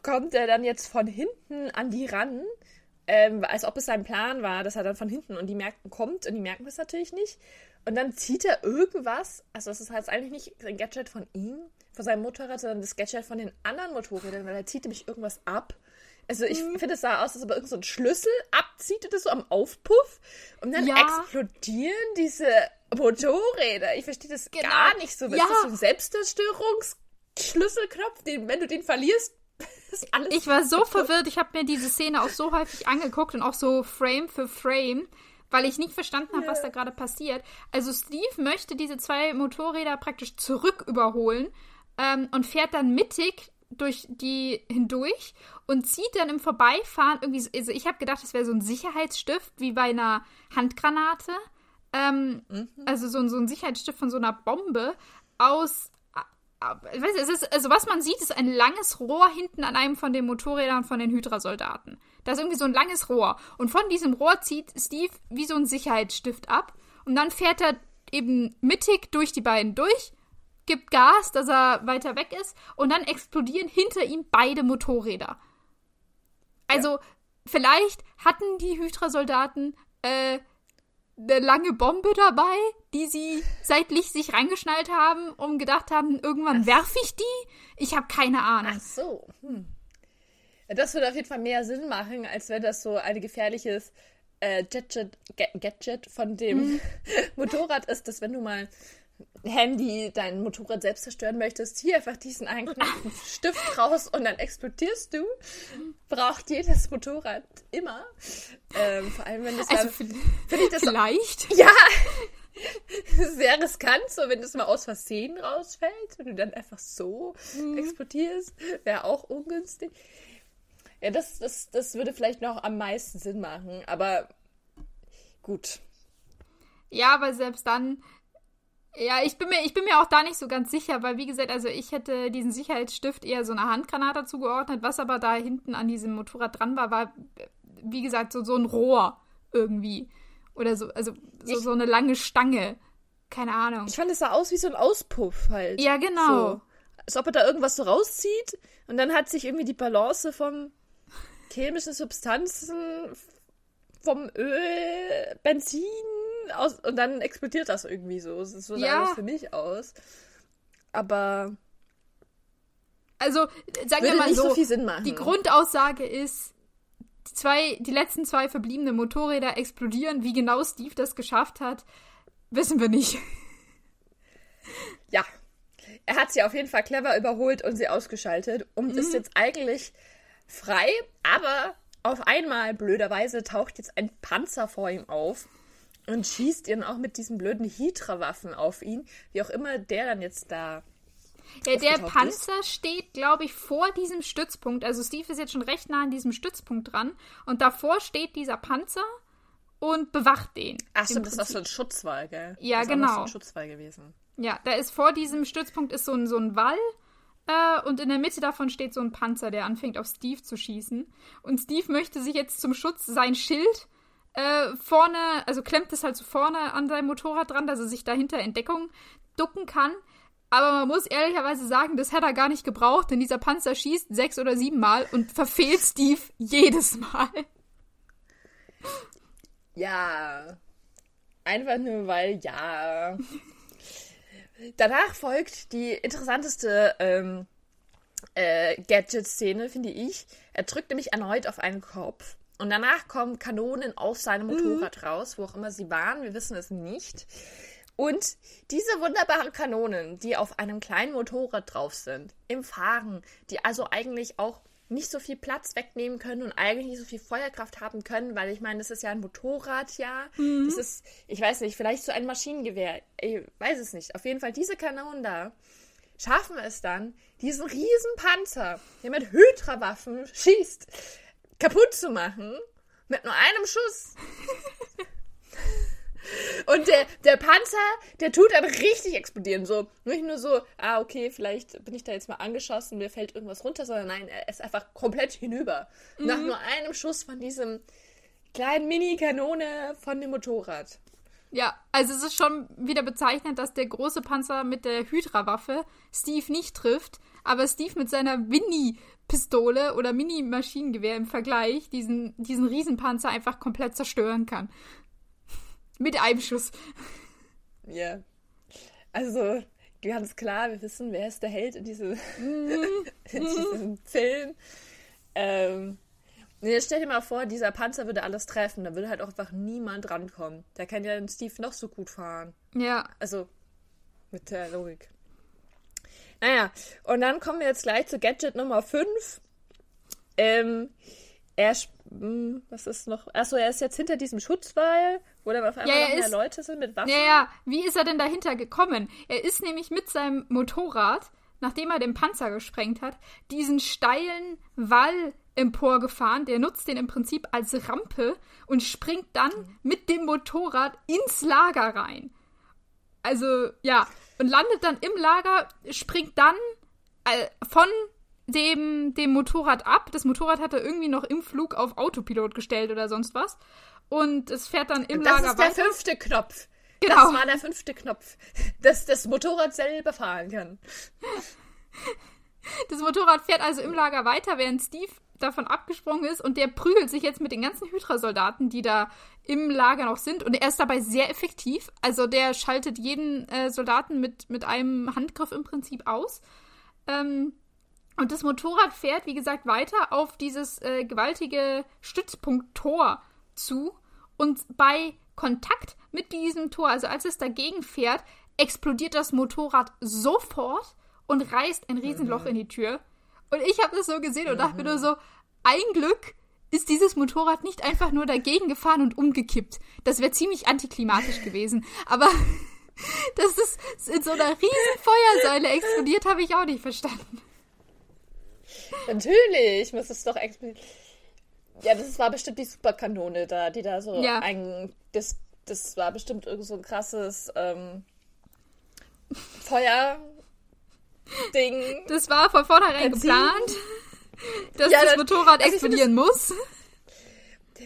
kommt er dann jetzt von hinten an die ran, ähm, als ob es sein Plan war, dass er dann von hinten und die merken kommt und die merken das natürlich nicht. Und dann zieht er irgendwas, also das ist halt eigentlich nicht ein Gadget von ihm, von seinem Motorrad, sondern das Gadget von den anderen Motorrädern, weil er zieht nämlich irgendwas ab. Also ich mhm. finde, es sah aus, als ob er irgendeinen so Schlüssel abzieht und das so am Aufpuff. Und dann ja. explodieren diese Motorräder. Ich verstehe das genau. gar nicht so. Ja. Ist das so ein Selbstzerstörungsschlüsselknopf, den, wenn du den verlierst, ich war so verwirrt, ich habe mir diese Szene auch so häufig angeguckt und auch so Frame für Frame, weil ich nicht verstanden habe, was da gerade passiert. Also Steve möchte diese zwei Motorräder praktisch zurück überholen ähm, und fährt dann mittig durch die hindurch und zieht dann im Vorbeifahren irgendwie, also ich habe gedacht, das wäre so ein Sicherheitsstift wie bei einer Handgranate. Ähm, mhm. Also so, so ein Sicherheitsstift von so einer Bombe aus weiß, es ist, also was man sieht, ist ein langes Rohr hinten an einem von den Motorrädern von den Hydra-Soldaten. Da ist irgendwie so ein langes Rohr. Und von diesem Rohr zieht Steve wie so ein Sicherheitsstift ab. Und dann fährt er eben mittig durch die beiden durch, gibt Gas, dass er weiter weg ist. Und dann explodieren hinter ihm beide Motorräder. Also, vielleicht hatten die Hydra-Soldaten äh, eine lange Bombe dabei, die sie seitlich sich reingeschnallt haben und gedacht haben, irgendwann werfe ich die. Ich habe keine Ahnung. Ach so. Hm. Das würde auf jeden Fall mehr Sinn machen, als wenn das so ein gefährliches äh, Gadget, Gadget von dem mhm. <laughs> Motorrad ist, dass wenn du mal Handy dein Motorrad selbst zerstören möchtest, hier einfach diesen einen Stift raus und dann explodierst du. Braucht jedes Motorrad immer. Ähm, vor allem, wenn das also finde ich das vielleicht. So, ja, <laughs> sehr riskant, so wenn das mal aus Versehen rausfällt und du dann einfach so mhm. explodierst, wäre auch ungünstig. Ja, das, das, das würde vielleicht noch am meisten Sinn machen, aber gut. Ja, aber selbst dann ja, ich bin, mir, ich bin mir auch da nicht so ganz sicher, weil wie gesagt, also ich hätte diesen Sicherheitsstift eher so einer Handgranate zugeordnet. Was aber da hinten an diesem Motorrad dran war, war, wie gesagt, so, so ein Rohr irgendwie. Oder so, also so, so eine lange Stange. Keine Ahnung. Ich fand, es sah aus wie so ein Auspuff halt. Ja, genau. So. Als ob er da irgendwas so rauszieht und dann hat sich irgendwie die Balance vom chemischen Substanzen, vom Öl, Benzin aus, und dann explodiert das irgendwie so. So sah ja. das für mich aus. Aber. Also, sagen wir mal so, so die Grundaussage ist, die, zwei, die letzten zwei verbliebenen Motorräder explodieren. Wie genau Steve das geschafft hat, wissen wir nicht. Ja. Er hat sie auf jeden Fall clever überholt und sie ausgeschaltet und mhm. ist jetzt eigentlich frei, aber auf einmal, blöderweise, taucht jetzt ein Panzer vor ihm auf und schießt ihn auch mit diesen blöden Hydra-Waffen auf ihn, wie auch immer der dann jetzt da. Ja, der Panzer ist. steht, glaube ich, vor diesem Stützpunkt. Also Steve ist jetzt schon recht nah an diesem Stützpunkt dran. Und davor steht dieser Panzer und bewacht den. Ach stimmt, das ist so ein Schutzwall, gell? Ja, das genau. Ist so ein Schutzwall gewesen. Ja, da ist vor diesem Stützpunkt ist so ein, so ein Wall. Äh, und in der Mitte davon steht so ein Panzer, der anfängt auf Steve zu schießen. Und Steve möchte sich jetzt zum Schutz sein Schild äh, vorne, also klemmt es halt so vorne an seinem Motorrad dran, dass er sich dahinter in Deckung ducken kann. Aber man muss ehrlicherweise sagen, das hätte er gar nicht gebraucht, denn dieser Panzer schießt sechs oder sieben Mal und verfehlt Steve <laughs> jedes Mal. Ja. Einfach nur, weil ja. Danach folgt die interessanteste ähm, äh, Gadget-Szene, finde ich. Er drückt nämlich erneut auf einen Kopf. Und danach kommen Kanonen aus seinem mhm. Motorrad mhm. raus, wo auch immer sie waren. Wir wissen es nicht. Und diese wunderbaren Kanonen, die auf einem kleinen Motorrad drauf sind, im Fahren, die also eigentlich auch nicht so viel Platz wegnehmen können und eigentlich nicht so viel Feuerkraft haben können, weil ich meine, das ist ja ein Motorrad, ja. Mhm. Das ist, ich weiß nicht, vielleicht so ein Maschinengewehr. Ich weiß es nicht. Auf jeden Fall, diese Kanonen da schaffen es dann, diesen riesen Panzer, der mit Hydra-Waffen schießt, kaputt zu machen mit nur einem Schuss. Und der, der Panzer, der tut dann richtig explodieren. So, nicht nur so, ah, okay, vielleicht bin ich da jetzt mal angeschossen, mir fällt irgendwas runter, sondern nein, er ist einfach komplett hinüber. Mhm. Nach nur einem Schuss von diesem kleinen Mini-Kanone von dem Motorrad. Ja, also es ist schon wieder bezeichnend, dass der große Panzer mit der Hydra-Waffe Steve nicht trifft, aber Steve mit seiner Winnie-Pistole oder Mini-Maschinengewehr im Vergleich diesen, diesen Riesenpanzer einfach komplett zerstören kann. mit einem Schuss. Ja. Also, ganz klar, wir wissen, wer ist der Held in, diese, mhm. <laughs> in diesem Film. Ähm, jetzt stell dir mal vor, dieser Panzer würde alles treffen, da würde halt auch einfach niemand rankommen. Da kann ja Steve noch so gut fahren. Ja. Also, mit der Logik. Naja, und dann kommen wir jetzt gleich zu Gadget Nummer 5. Ähm, er, hm, was ist noch? Achso, er ist jetzt hinter diesem Schutzwall, wo dann auf einmal ja, noch mehr ist, Leute sind mit Waffen. Ja, ja, wie ist er denn dahinter gekommen? Er ist nämlich mit seinem Motorrad, nachdem er den Panzer gesprengt hat, diesen steilen Wall emporgefahren. Der nutzt den im Prinzip als Rampe und springt dann mit dem Motorrad ins Lager rein. Also, ja, und landet dann im Lager, springt dann äh, von dem, dem Motorrad ab. Das Motorrad hat er irgendwie noch im Flug auf Autopilot gestellt oder sonst was. Und es fährt dann im das Lager weiter. Das ist der fünfte Knopf. Genau. Das war der fünfte Knopf, dass das Motorrad selber fahren kann. Das Motorrad fährt also im Lager weiter, während Steve davon abgesprungen ist und der prügelt sich jetzt mit den ganzen Hydra-Soldaten, die da im Lager noch sind. Und er ist dabei sehr effektiv. Also der schaltet jeden äh, Soldaten mit, mit einem Handgriff im Prinzip aus. Ähm, und das Motorrad fährt, wie gesagt, weiter auf dieses äh, gewaltige Stützpunkt Tor zu. Und bei Kontakt mit diesem Tor, also als es dagegen fährt, explodiert das Motorrad sofort und reißt ein Riesenloch mhm. in die Tür. Und ich habe das so gesehen und dachte mir nur so, ein Glück ist dieses Motorrad nicht einfach nur dagegen gefahren und umgekippt. Das wäre ziemlich antiklimatisch <laughs> gewesen. Aber <laughs> dass es in so einer riesen Feuersäule explodiert, habe ich auch nicht verstanden. Natürlich muss es doch explodieren. Ja, das war bestimmt die Superkanone da, die da so ja. ein. Das, das war bestimmt irgend so ein krasses ähm, Feuer. Ding. Das war von vornherein Benzin. geplant, dass ja, das Motorrad also explodieren muss.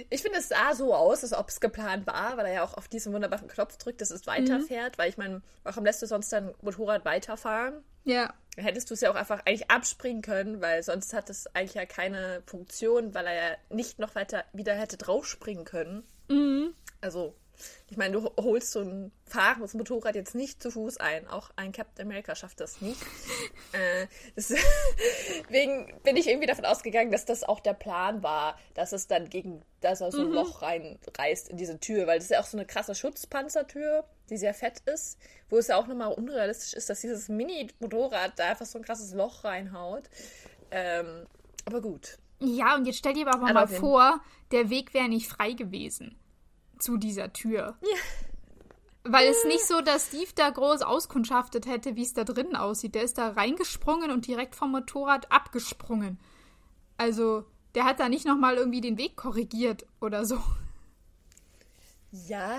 Ich finde, es sah so aus, als ob es geplant war, weil er ja auch auf diesen wunderbaren Knopf drückt, dass es weiterfährt. Mhm. Weil ich meine, warum lässt du sonst dein Motorrad weiterfahren? Ja. Dann hättest du es ja auch einfach eigentlich abspringen können, weil sonst hat es eigentlich ja keine Funktion, weil er ja nicht noch weiter wieder hätte draufspringen können. Mhm. Also ich meine, du holst so ein fahrendes Motorrad jetzt nicht zu Fuß ein. Auch ein Captain America schafft das nicht. <laughs> äh, deswegen <laughs> bin ich irgendwie davon ausgegangen, dass das auch der Plan war, dass es dann gegen, dass er so ein mhm. Loch reinreißt in diese Tür, weil das ist ja auch so eine krasse Schutzpanzertür, die sehr fett ist, wo es ja auch nochmal unrealistisch ist, dass dieses Mini-Motorrad da einfach so ein krasses Loch reinhaut. Ähm, aber gut. Ja, und jetzt stell dir aber, aber mal vor, der Weg wäre nicht frei gewesen zu dieser Tür. Ja. Weil es nicht so, dass Steve da groß auskundschaftet hätte, wie es da drinnen aussieht. Der ist da reingesprungen und direkt vom Motorrad abgesprungen. Also, der hat da nicht nochmal irgendwie den Weg korrigiert oder so. Ja.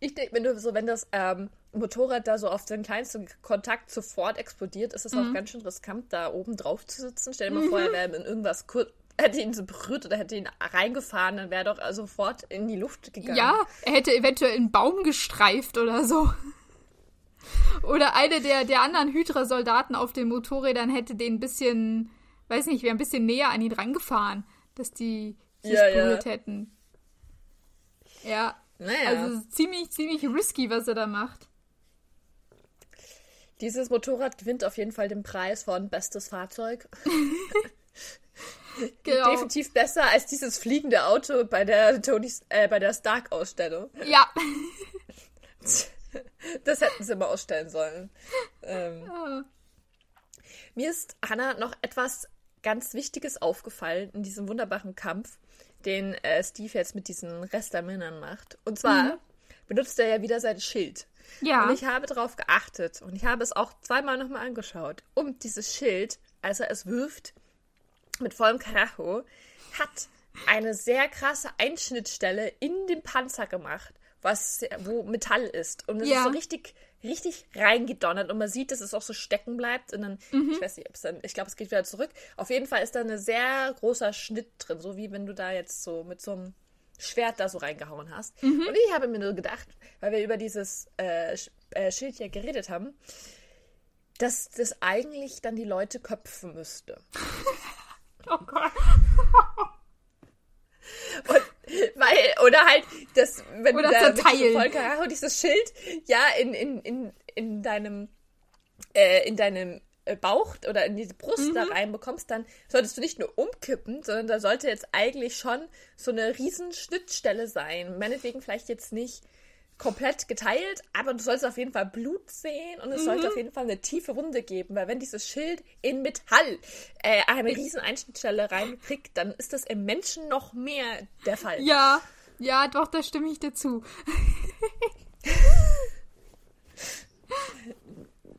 Ich denke, wenn du so, wenn das ähm, Motorrad da so auf den kleinsten Kontakt sofort explodiert, ist es mhm. auch ganz schön riskant, da oben drauf zu sitzen. Stell dir mal mhm. vor, er wäre in irgendwas kurz <laughs> hätte ihn so berührt oder hätte ihn reingefahren, dann wäre er doch sofort in die Luft gegangen. Ja, er hätte eventuell einen Baum gestreift oder so. <laughs> Oder eine der, der anderen Hydra-Soldaten auf den Motorrädern hätte den ein bisschen, weiß nicht, wäre ein bisschen näher an ihn rangefahren, dass die sich ja, berührt ja. hätten. Ja. Naja. Also ziemlich, ziemlich risky, was er da macht. Dieses Motorrad gewinnt auf jeden Fall den Preis von bestes Fahrzeug. <laughs> Genau. Definitiv besser als dieses fliegende Auto bei der Tony, äh, bei der Stark-Ausstellung. Ja. <laughs> Das hätten sie mal ausstellen sollen. Ähm, oh. Mir ist, Hannah, noch etwas ganz Wichtiges aufgefallen in diesem wunderbaren Kampf, den äh, Steve jetzt mit diesen Restermännern macht. Und zwar mhm. benutzt er ja wieder sein Schild. Ja. Und ich habe darauf geachtet und ich habe es auch zweimal nochmal angeschaut. Und dieses Schild, als er es wirft, mit vollem Karacho, hat eine sehr krasse Einschnittstelle in den Panzer gemacht, was, wo Metall ist. Und es ja. ist so richtig, richtig reingedonnert und man sieht, dass es auch so stecken bleibt. Und dann, mhm. ich weiß nicht, ob es dann, ich glaube, es geht wieder zurück. Auf jeden Fall ist da ein sehr großer Schnitt drin, so wie wenn du da jetzt so mit so einem Schwert da so reingehauen hast. Mhm. Und ich habe mir nur gedacht, weil wir über dieses äh, äh Schild ja geredet haben, dass das eigentlich dann die Leute köpfen müsste. <laughs> Oh Gott. Und, weil, oder halt, das, wenn oder du da Volker und dieses Schild ja in, in, in, in deinem, äh, in deinem äh, Bauch oder in diese Brust mhm. da reinbekommst, dann solltest du nicht nur umkippen, sondern da sollte jetzt eigentlich schon so eine riesen Schnittstelle sein. Meinetwegen vielleicht jetzt nicht komplett geteilt, aber du sollst auf jeden Fall Blut sehen und es mhm. sollte auf jeden Fall eine tiefe Wunde geben, weil wenn dieses Schild in Metall äh, eine riesen Einschnittstelle reinkriegt, dann ist das im Menschen noch mehr der Fall. Ja, ja, doch, da stimme ich dazu. <laughs>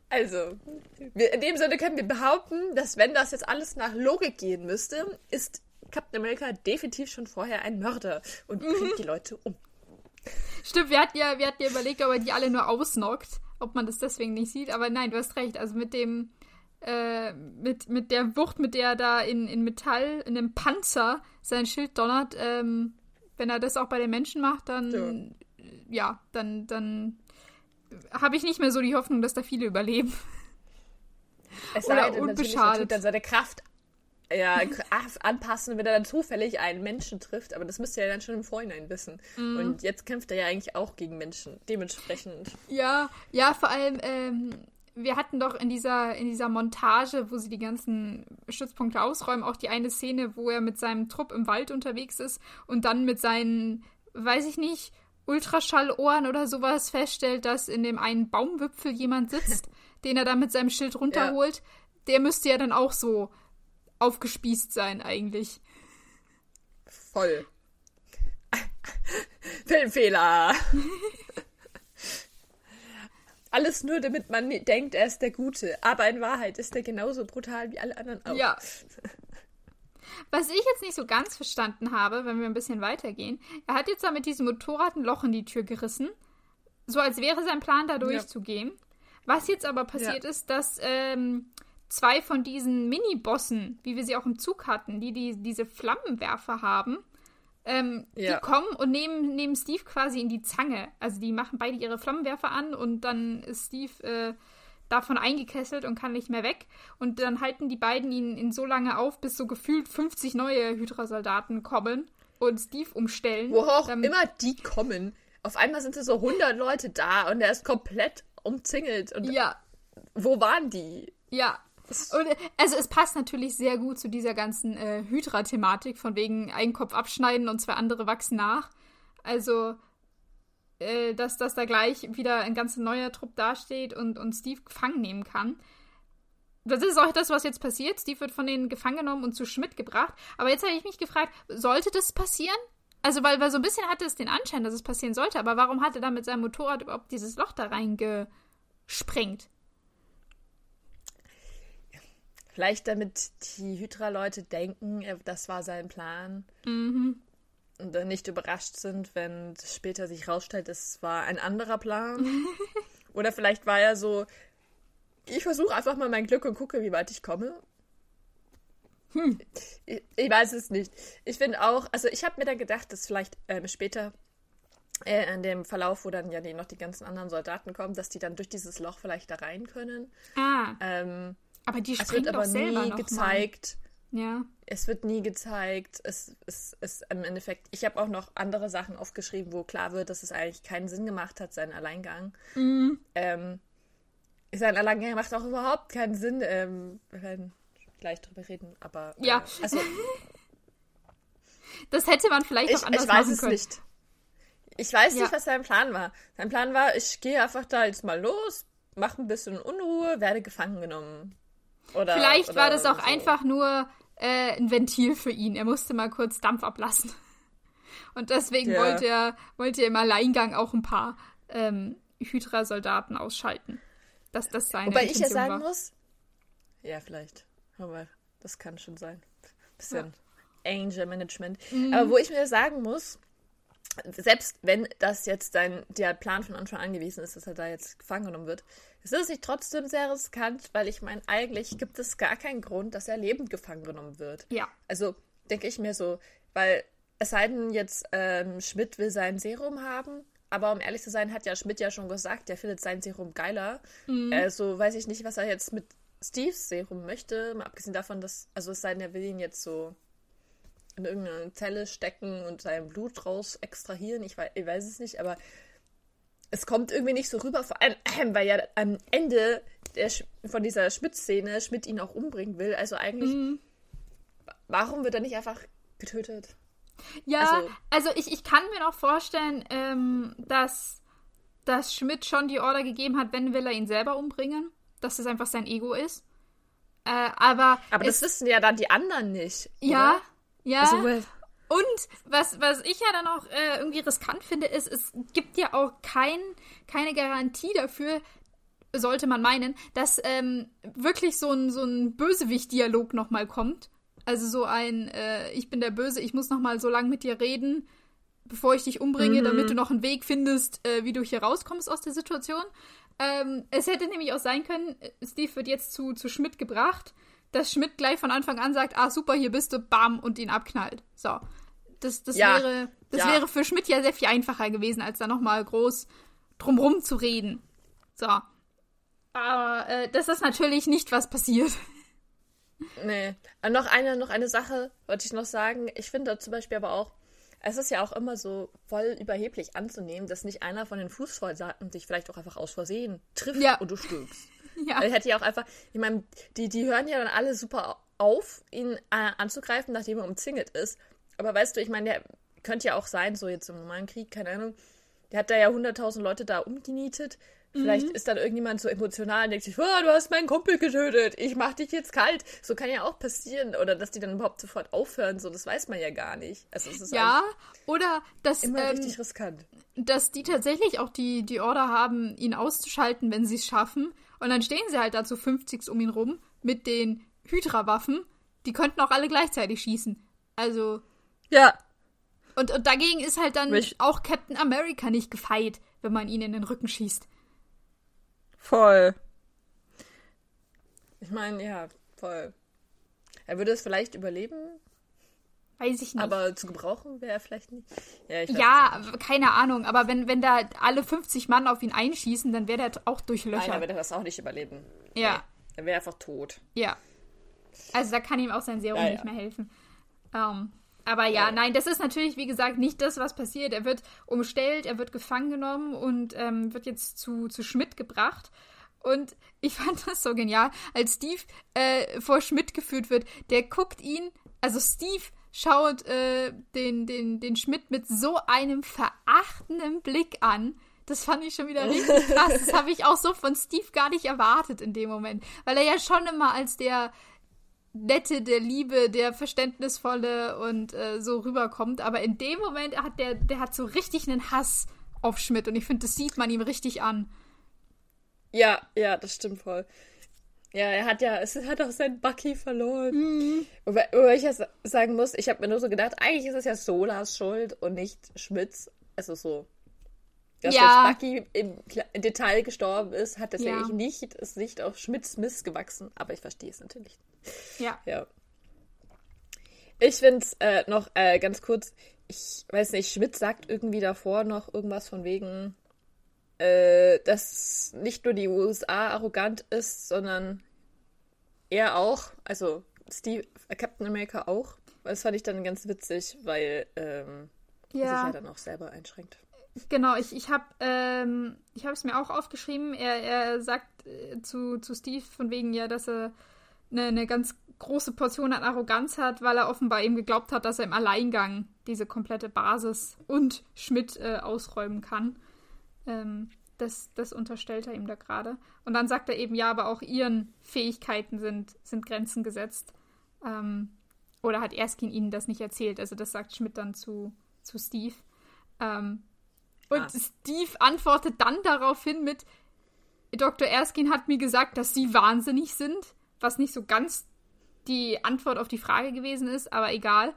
also, wir, in dem Sinne können wir behaupten, dass wenn das jetzt alles nach Logik gehen müsste, ist Captain America definitiv schon vorher ein Mörder und bringt mhm. die Leute um. Stimmt, wir hatten ja, wir hatten ja überlegt, ob er die alle nur ausnockt, ob man das deswegen nicht sieht. Aber nein, du hast recht. Also mit dem, äh, mit, mit der Wucht, mit der er da in, in Metall, in einem Panzer sein Schild donnert, ähm, wenn er das auch bei den Menschen macht, dann, ja, ja dann, dann habe ich nicht mehr so die Hoffnung, dass da viele überleben. Es sei Oder denn, unbeschadet. tut dann seine Kraft ja, anpassen, wenn er dann zufällig einen Menschen trifft. Aber das müsste er dann schon im Vorhinein wissen. Mm. Und jetzt kämpft er ja eigentlich auch gegen Menschen. Dementsprechend. Ja, ja, vor allem, ähm, wir hatten doch in dieser, in dieser Montage, wo sie die ganzen Stützpunkte ausräumen, auch die eine Szene, wo er mit seinem Trupp im Wald unterwegs ist und dann mit seinen, weiß ich nicht, Ultraschallohren oder sowas feststellt, dass in dem einen Baumwipfel jemand sitzt, <laughs> den er dann mit seinem Schild runterholt. Ja. Der müsste ja dann auch so aufgespießt sein, eigentlich. Voll. <laughs> Filmfehler. <laughs> Alles nur, damit man denkt, er ist der Gute. Aber in Wahrheit ist er genauso brutal wie alle anderen auch. Ja. <laughs> Was ich jetzt nicht so ganz verstanden habe, wenn wir ein bisschen weitergehen, er hat jetzt da mit diesem Motorrad ein Loch in die Tür gerissen. So als wäre sein Plan, da durchzugehen. Ja. Was jetzt aber passiert ja. ist, dass ähm, zwei von diesen Mini-Bossen, wie wir sie auch im Zug hatten, die, die diese Flammenwerfer haben, ähm, ja. Die kommen und nehmen, nehmen Steve quasi in die Zange. Also die machen beide ihre Flammenwerfer an und dann ist Steve äh, davon eingekesselt und kann nicht mehr weg. Und dann halten die beiden ihn, ihn so lange auf, bis so gefühlt 50 neue Hydra-Soldaten kommen und Steve umstellen. Wo auch immer die kommen. Auf einmal sind so 100 Leute da und er ist komplett umzingelt. Und ja. Wo waren die? Ja, und, also es passt natürlich sehr gut zu dieser ganzen äh, Hydra-Thematik, von wegen einen Kopf abschneiden und zwei andere wachsen nach. Also, äh, dass, dass da gleich wieder ein ganz neuer Trupp dasteht und, und Steve gefangen nehmen kann. Das ist auch das, was jetzt passiert. Steve wird von denen gefangen genommen und zu Schmidt gebracht. Aber jetzt habe ich mich gefragt, sollte das passieren? Also, weil, weil so ein bisschen hatte es den Anschein, dass es passieren sollte, aber warum hat er dann mit seinem Motorrad überhaupt dieses Loch da reingesprengt? Vielleicht damit die Hydra-Leute denken, das war sein Plan. Mhm. Und dann nicht überrascht sind, wenn später sich rausstellt, es war ein anderer Plan. <laughs> Oder vielleicht war er so, ich versuche einfach mal mein Glück und gucke, wie weit ich komme. Hm. Ich, ich weiß es nicht. Ich finde auch, also ich habe mir dann gedacht, dass vielleicht ähm, später äh, in dem Verlauf, wo dann ja die, noch die ganzen anderen Soldaten kommen, dass die dann durch dieses Loch vielleicht da rein können. Ah. Ähm, aber die springen doch selber nie gezeigt. Mal. Ja. Es wird nie gezeigt. Es ist im Endeffekt. Ich habe auch noch andere Sachen aufgeschrieben, wo klar wird, dass es eigentlich keinen Sinn gemacht hat, sein Alleingang. Mhm. Ähm, sein Alleingang macht auch überhaupt keinen Sinn. Ähm, wir werden gleich drüber reden, aber. Äh, ja. Also, <laughs> das hätte man vielleicht auch anders ich weiß machen es können. nicht. Ich weiß Ja. nicht, was sein Plan war. Sein Plan war, ich gehe einfach da jetzt mal los, mache ein bisschen Unruhe, werde gefangen genommen. Oder, Vielleicht oder war das auch so. einfach nur äh, ein Ventil für ihn. Er musste mal kurz Dampf ablassen. <laughs> Und deswegen Ja. wollte, er, wollte er im Alleingang auch ein paar ähm, Hydra-Soldaten ausschalten. Dass das seine Wobei ich ja Intention sagen war. muss, ja, vielleicht. Aber das kann schon sein. Bisschen Angel Management. Mhm. Aber wo ich mir sagen muss, selbst wenn das jetzt dein, der Plan von Anfang an gewesen ist, dass er da jetzt gefangen genommen wird, ist es nicht trotzdem sehr riskant, weil ich meine, eigentlich gibt es gar keinen Grund, dass er lebend gefangen genommen wird. Ja. Also denke ich mir so, weil es sei denn jetzt, ähm, Schmidt will sein Serum haben, aber um ehrlich zu sein, hat ja Schmidt ja schon gesagt, der findet sein Serum geiler. Mhm. Also weiß ich nicht, was er jetzt mit Steves Serum möchte, mal abgesehen davon, dass, also es sei denn, er will ihn jetzt so in irgendeine Zelle stecken und sein Blut raus extrahieren. Ich weiß, ich weiß es nicht, aber es kommt irgendwie nicht so rüber, vor allem, äh, <clears throat> weil ja am Ende der, Sch- von dieser Schmidt-Szene Schmidt ihn auch umbringen will. Also eigentlich, Mhm. warum wird er nicht einfach getötet? Ja, Also- also, ich, ich kann mir noch vorstellen, ähm, dass, dass Schmidt schon die Order gegeben hat, wenn will er ihn selber umbringen. Dass das einfach sein Ego ist. Äh, aber Aber das wissen ja dann die anderen nicht. ja, Oder? ja. Also, well, Und was, was ich ja dann auch äh, irgendwie riskant finde, ist, es gibt ja auch kein, keine Garantie dafür, sollte man meinen, dass ähm, wirklich so ein, so ein Bösewicht-Dialog nochmal kommt. Also so ein, äh, ich bin der Böse, ich muss nochmal so lange mit dir reden, bevor ich dich umbringe, Mhm. damit du noch einen Weg findest, äh, wie du hier rauskommst aus der Situation. Ähm, es hätte nämlich auch sein können, äh, Steve wird jetzt zu, zu Schmidt gebracht, dass Schmidt gleich von Anfang an sagt, ah super, hier bist du, bam, und ihn abknallt. So. Das, das, Ja, wäre, das ja. wäre für Schmidt ja sehr viel einfacher gewesen, als da nochmal groß drumrum zu reden. So. Aber äh, das ist natürlich nicht, was passiert. Nee. Und noch eine, noch eine Sache wollte ich noch sagen. Ich finde zum Beispiel aber auch, es ist ja auch immer so voll überheblich anzunehmen, dass nicht einer von den Fußsoldaten dich vielleicht auch einfach aus Versehen trifft Ja. und du stirbst. <laughs> Ja. Er hätte ja auch einfach, ich meine, die, die hören ja dann alle super auf, ihn äh, anzugreifen, nachdem er umzingelt ist. Aber weißt du, ich meine, der könnte ja auch sein, so jetzt im normalen Krieg, keine Ahnung, der hat da ja 100.000 Leute da umgenietet. Vielleicht Mhm. ist dann irgendjemand so emotional und denkt sich, oh, du hast meinen Kumpel getötet, ich mach dich jetzt kalt. So kann ja auch passieren. Oder dass die dann überhaupt sofort aufhören, so, das weiß man ja gar nicht. Also es ist Ja, oder dass, immer ähm, richtig riskant. dass die tatsächlich auch die, die Order haben, ihn auszuschalten, wenn sie es schaffen. Und dann stehen sie halt da zu 50 um ihn rum mit den Hydra-Waffen. Die könnten auch alle gleichzeitig schießen. Also, Ja, und, und dagegen ist halt dann Welch- auch Captain America nicht gefeit, wenn man ihn in den Rücken schießt. voll. Ich meine, ja, voll. Er würde es vielleicht überleben, Weiß ich nicht. aber zu gebrauchen wäre er vielleicht nicht. Ja, ich ja, keine Ahnung. Aber wenn, wenn da alle 50 Mann auf ihn einschießen, dann wäre der auch Nein, er durchlöchert. würde das auch nicht überleben. Ja. Nee, er wäre einfach tot. Ja. Also da kann ihm auch sein Serum Ja, ja. nicht mehr helfen. Ähm, aber ja, nein, das ist natürlich, wie gesagt, nicht das, was passiert. Er wird umstellt, er wird gefangen genommen und ähm, wird jetzt zu, zu Schmidt gebracht. Und <laughs> ich fand das so genial, als Steve äh, vor Schmidt geführt wird. Der guckt ihn, also Steve schaut äh, den, den, den Schmidt mit so einem verachtenden Blick an. Das fand ich schon wieder richtig <laughs> krass. Das habe ich auch so von Steve gar nicht erwartet in dem Moment. Weil er ja schon immer als der nette, der Liebe, der verständnisvolle und äh, so rüberkommt. Aber in dem Moment hat der, der hat so richtig einen Hass auf Schmidt und ich finde, das sieht man ihm richtig an. Ja, ja, das stimmt voll. Ja, er hat ja, es hat auch sein Bucky verloren. Wobei, wobei ich ja sa- sagen muss, ich habe mir nur so gedacht, eigentlich ist es ja Solas Schuld und nicht Schmidts. Also so. Dass Ja. jetzt Bucky im, Detail gestorben ist, hat das ja, Ja. eigentlich nicht, ist nicht auf Schmidts Mist gewachsen. Aber ich verstehe es natürlich. Ja. Ja. Ich finde es äh, noch äh, ganz kurz, ich weiß nicht, Schmidt sagt irgendwie davor noch irgendwas von wegen, äh, dass nicht nur die USA arrogant ist, sondern er auch, also Steve, äh, Captain America auch. Das fand ich dann ganz witzig, weil ähm, er sich Ja. ja dann auch selber einschränkt. Genau, ich, ich habe ähm, es mir auch aufgeschrieben. Er, er sagt äh, zu, zu Steve von wegen ja, dass er eine, eine ganz große Portion an Arroganz hat, weil er offenbar eben geglaubt hat, dass er im Alleingang diese komplette Basis und Schmidt äh, ausräumen kann. Ähm, das, das unterstellt er ihm da gerade. Und dann sagt er eben, ja, aber auch ihren Fähigkeiten sind, sind Grenzen gesetzt. Ähm, oder hat Erskine ihnen das nicht erzählt? Also das sagt Schmidt dann zu, zu Steve. Ähm, und Ah. Steve antwortet dann daraufhin mit, Dr. Erskine hat mir gesagt, dass sie wahnsinnig sind, was nicht so ganz die Antwort auf die Frage gewesen ist, aber egal.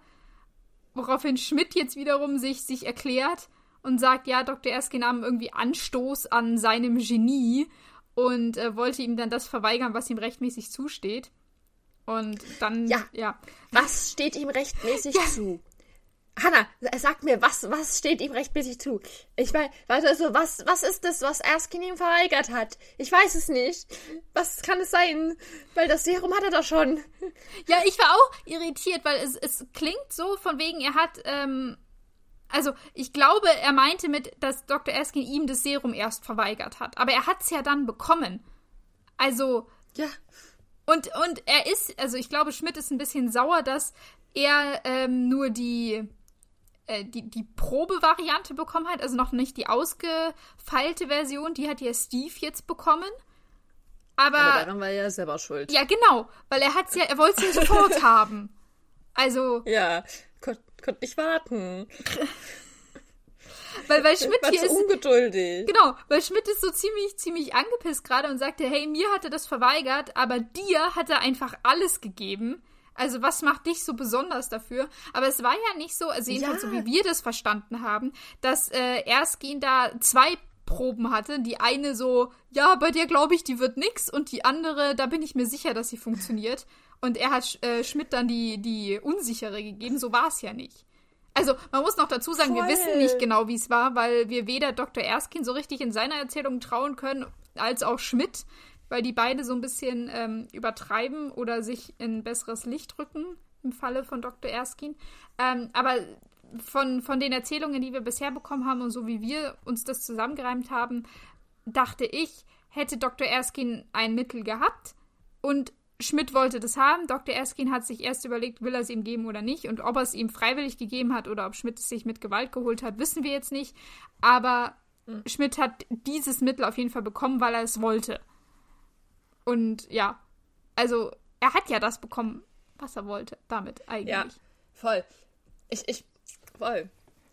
Woraufhin Schmidt jetzt wiederum sich, sich erklärt und sagt, ja, Dr. Erskine nahm irgendwie Anstoß an seinem Genie und äh, wollte ihm dann das verweigern, was ihm rechtmäßig zusteht. Und dann, Ja. ja. Was steht ihm rechtmäßig zu? Hanna, sag mir, was, was steht ihm rechtmäßig zu? Ich meine, also, was, was ist das, was Erskine ihm verweigert hat? Ich weiß es nicht. Was kann es sein? Weil das Serum hat er doch schon. Ja, ich war auch irritiert, weil es, es klingt so von wegen, er hat, ähm, also ich glaube, er meinte mit, dass Dr. Erskine ihm das Serum erst verweigert hat. Aber er hat es ja dann bekommen. Also, Ja. und, und er ist, also ich glaube, Schmidt ist ein bisschen sauer, dass er ähm, nur die, äh, die, die Probevariante bekommen hat, also noch nicht die ausgefeilte Version, die hat ja Steve jetzt bekommen. Aber, Aber daran war er ja selber schuld. ja, genau, weil er hat's ja, er wollte es ja sofort <laughs> haben. Also, Ja, konnte konnt nicht warten. <laughs> weil, weil Schmidt hier ist, ungeduldig. genau, weil Schmidt ist so ziemlich, ziemlich angepisst gerade und sagte, hey, mir hat er das verweigert, aber dir hat er einfach alles gegeben. Also was macht dich so besonders dafür? Aber es war ja nicht so, also jedenfalls Ja. so wie wir das verstanden haben, dass äh, Erskine da zwei Proben hatte. Die eine so, ja, bei dir glaube ich, die wird nix und die andere, da bin ich mir sicher, dass sie funktioniert. Und er hat äh, Schmidt dann die, die unsichere gegeben. So war es ja nicht. Also, man muss noch dazu sagen, wir Voll. wissen nicht genau, wie es war, weil wir weder Dr. Erskine so richtig in seiner Erzählung trauen können, als auch Schmidt. Weil die beide so ein bisschen ähm, übertreiben oder sich in besseres Licht rücken im Falle von Dr. Erskine. Ähm, aber von, von den Erzählungen, die wir bisher bekommen haben und so wie wir uns das zusammengereimt haben, dachte ich, hätte Dr. Erskine ein Mittel gehabt und Schmidt wollte das haben. Dr. Erskine hat sich erst überlegt, will er es ihm geben oder nicht. Und ob er es ihm freiwillig gegeben hat oder ob Schmidt es sich mit Gewalt geholt hat, wissen wir jetzt nicht. Aber mhm. Schmidt hat dieses Mittel auf jeden Fall bekommen, weil er es wollte. Und ja, also er hat ja das bekommen, was er wollte, damit eigentlich. Ja, voll. Ich, ich, voll.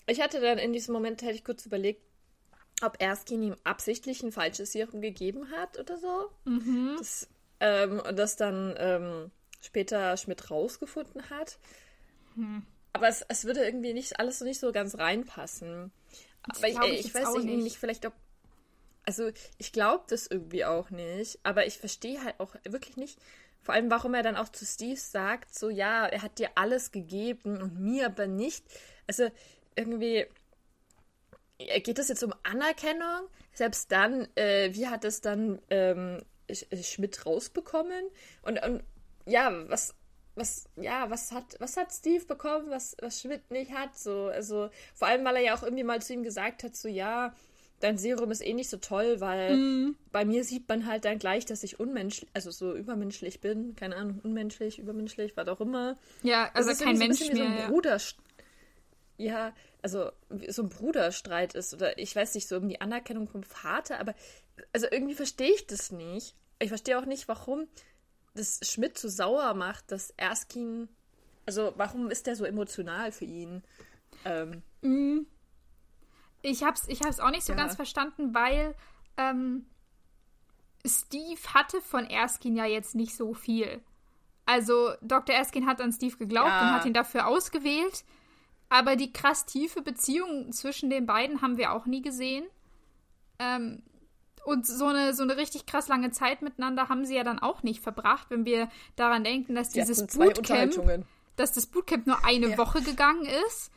Ich hatte dann in diesem Moment, hätte ich kurz überlegt, ob Erskine ihm absichtlich ein falsches Serum gegeben hat oder so. Mhm. Das ähm, und das dann ähm, später Schmidt rausgefunden hat. Hm. Aber es, es würde irgendwie nicht alles so nicht so ganz reinpassen. Aber ich, ich, ich weiß nicht. nicht, vielleicht ob. Also ich glaube das irgendwie auch nicht, aber ich verstehe halt auch wirklich nicht, vor allem warum er dann auch zu Steve sagt, so ja, er hat dir alles gegeben und mir aber nicht. Also irgendwie geht es jetzt um Anerkennung? Selbst dann, äh, wie hat es dann ähm, Schmidt rausbekommen? Und, und ja, was, was, ja, was hat, was hat Steve bekommen, was, was Schmidt nicht hat? So, also, vor allem, weil er ja auch irgendwie mal zu ihm gesagt hat, so, ja, dein Serum ist eh nicht so toll, weil mm. bei mir sieht man halt dann gleich, dass ich unmenschlich, also so übermenschlich bin, keine Ahnung, unmenschlich, übermenschlich, was auch immer. Ja, also kein so Mensch mehr. So ein Bruder, ja, also so ein Bruderstreit ist oder ich weiß nicht, so um die Anerkennung vom Vater, aber also irgendwie verstehe ich das nicht. Ich verstehe auch nicht, warum das Schmidt so sauer macht, dass Erskine, also warum ist der so emotional für ihn? Ähm, mm. Ich hab's, ich hab's auch nicht so ja. ganz verstanden, weil ähm, Steve hatte von Erskine ja jetzt nicht so viel. Also Dr. Erskine hat an Steve geglaubt ja. und hat ihn dafür ausgewählt. Aber die krass tiefe Beziehung zwischen den beiden haben wir auch nie gesehen. Ähm, und so eine, so eine richtig krass lange Zeit miteinander haben sie ja dann auch nicht verbracht, wenn wir daran denken, dass dieses Bootcamp, dass das Bootcamp nur eine ja. Woche gegangen ist,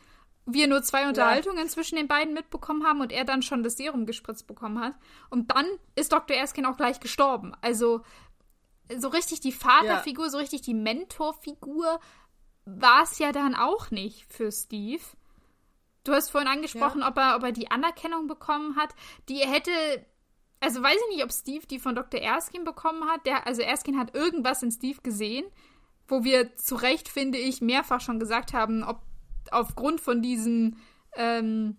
wir nur zwei Unterhaltungen ja. zwischen den beiden mitbekommen haben und er dann schon das Serum gespritzt bekommen hat. Und dann ist Dr. Erskine auch gleich gestorben. Also so richtig die Vaterfigur, ja. so richtig die Mentorfigur war es ja dann auch nicht für Steve. Du hast vorhin angesprochen, ja. ob, er, ob er die Anerkennung bekommen hat. Die hätte. Also weiß ich nicht, ob Steve die von Dr. Erskine bekommen hat. Der, also Erskine hat irgendwas in Steve gesehen, wo wir zu Recht, finde ich, mehrfach schon gesagt haben, ob aufgrund von diesen ähm,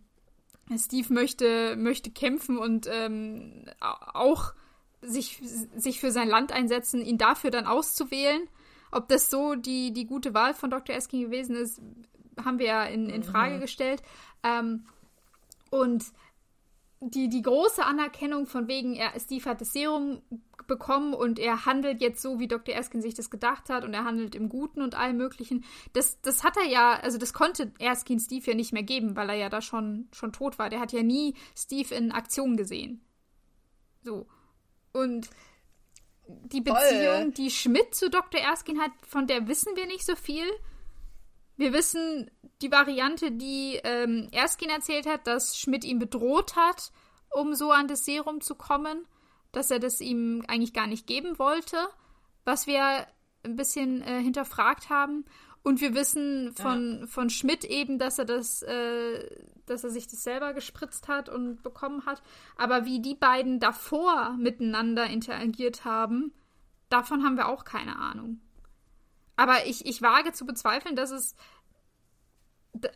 Steve möchte, möchte kämpfen und ähm, auch sich, sich für sein Land einsetzen, ihn dafür dann auszuwählen. Ob das so die, die gute Wahl von Dr. Eskin gewesen ist, haben wir ja in, in Frage mhm. gestellt. Ähm, und die, die große Anerkennung von wegen, er, Steve hat das Serum bekommen und er handelt jetzt so, wie Dr. Erskine sich das gedacht hat und er handelt im Guten und allem Möglichen. Das, das hat er ja, also das konnte Erskine Steve ja nicht mehr geben, weil er ja da schon, schon tot war. Der hat ja nie Steve in Aktion gesehen. So. Und die Beziehung, Voll. die Schmidt zu Dr. Erskine hat, von der wissen wir nicht so viel. Wir wissen die Variante, die ähm, Erskine erzählt hat, dass Schmidt ihn bedroht hat, um so an das Serum zu kommen, dass er das ihm eigentlich gar nicht geben wollte, was wir ein bisschen äh, hinterfragt haben. Und wir wissen von, ja. von Schmidt eben, dass er das, äh, dass er sich das selber gespritzt hat und bekommen hat. Aber wie die beiden davor miteinander interagiert haben, davon haben wir auch keine Ahnung. Aber ich, ich wage zu bezweifeln, dass es.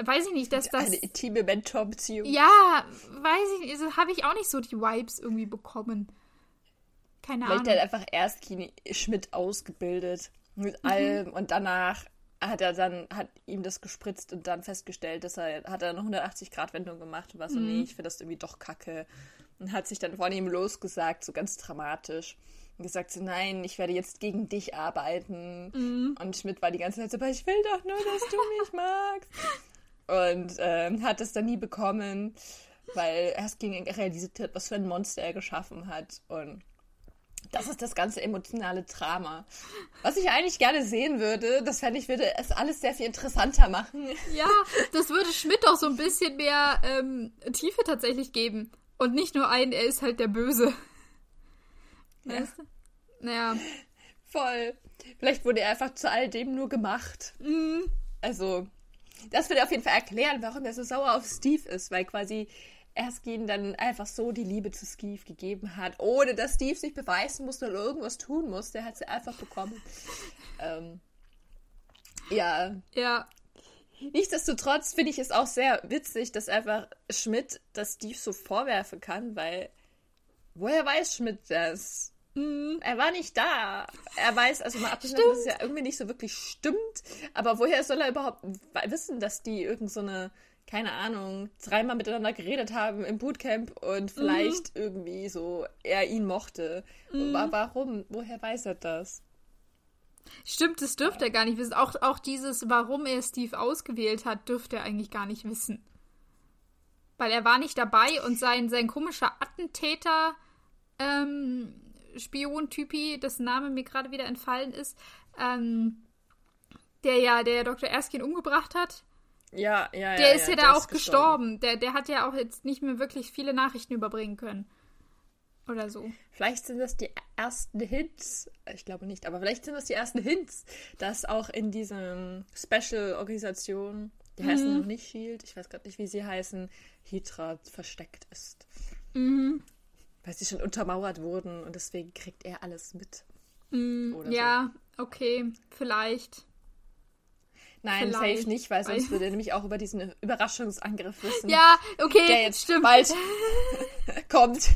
Weiß ich nicht, dass das. Eine intime Mentor-Beziehung. Ja, weiß ich nicht. Also habe ich auch nicht so die Vibes irgendwie bekommen. Keine Vielleicht Ahnung. Vielleicht hat einfach erst Kini Schmidt ausgebildet. Mit mhm. allem und danach hat er dann, hat ihm das gespritzt und dann festgestellt, dass er, hat er eine 180-Grad-Wendung gemacht und war so, mhm. nee, ich finde das irgendwie doch kacke. Und hat sich dann von ihm losgesagt, so ganz dramatisch. Und gesagt so, nein, ich werde jetzt gegen dich arbeiten. Mhm. Und Schmidt war die ganze Zeit so, aber ich will doch nur, dass du mich magst. Und ähm, hat es dann nie bekommen, weil er gegen realisiert hat, was für ein Monster er geschaffen hat. Und das ist das ganze emotionale Drama. Was ich eigentlich gerne sehen würde, das fände ich, würde es alles sehr viel interessanter machen. Ja, das würde Schmidt auch so ein bisschen mehr ähm, Tiefe tatsächlich geben. Und nicht nur ein, er ist halt der Böse. Ja. Weißt du? Ja. Voll. Vielleicht wurde er einfach zu all dem nur gemacht. Mhm. Also, das würde auf jeden Fall erklären, warum er so sauer auf Steve ist, weil quasi Erskine dann einfach so die Liebe zu Steve gegeben hat, ohne dass Steve sich beweisen musste oder irgendwas tun musste. Er hat sie einfach bekommen. <laughs> ähm, ja. Ja. Nichtsdestotrotz finde ich es auch sehr witzig, dass einfach Schmidt das Steve so vorwerfen kann, weil woher weiß Schmidt das? Hm, er war nicht da. Er weiß, also mal abgesehen, dass es ja irgendwie nicht so wirklich stimmt, aber woher soll er überhaupt wissen, dass die irgend so eine keine Ahnung, dreimal miteinander geredet haben im Bootcamp und vielleicht mhm. irgendwie so er ihn mochte. Mhm. Warum? Woher weiß er das? Stimmt, das dürfte er gar nicht wissen. Auch, auch dieses, warum er Steve ausgewählt hat, dürfte er eigentlich gar nicht wissen. Weil er war nicht dabei und sein, sein komischer Attentäter, ähm, Spion-Typi, dessen Name mir gerade wieder entfallen ist, ähm, der ja der Dr. Erskine umgebracht hat, ja, ja, ja. Der ist ja, ja da auch gestorben. gestorben. Der, der hat ja auch jetzt nicht mehr wirklich viele Nachrichten überbringen können. Oder so. Vielleicht sind das die ersten Hints, ich glaube nicht, aber vielleicht sind das die ersten Hints, dass auch in diesem Special-Organisation, die mhm. heißen noch nicht Shield, ich weiß gerade nicht, wie sie heißen, Hydra versteckt ist. Mhm. Weil sie schon untermauert wurden und deswegen kriegt er alles mit. Mhm. ja, so. okay, vielleicht. Nein, Vielleicht. safe nicht, weil sonst würde er nämlich auch über diesen Überraschungsangriff wissen. Ja, okay, der jetzt stimmt. bald <laughs> kommt.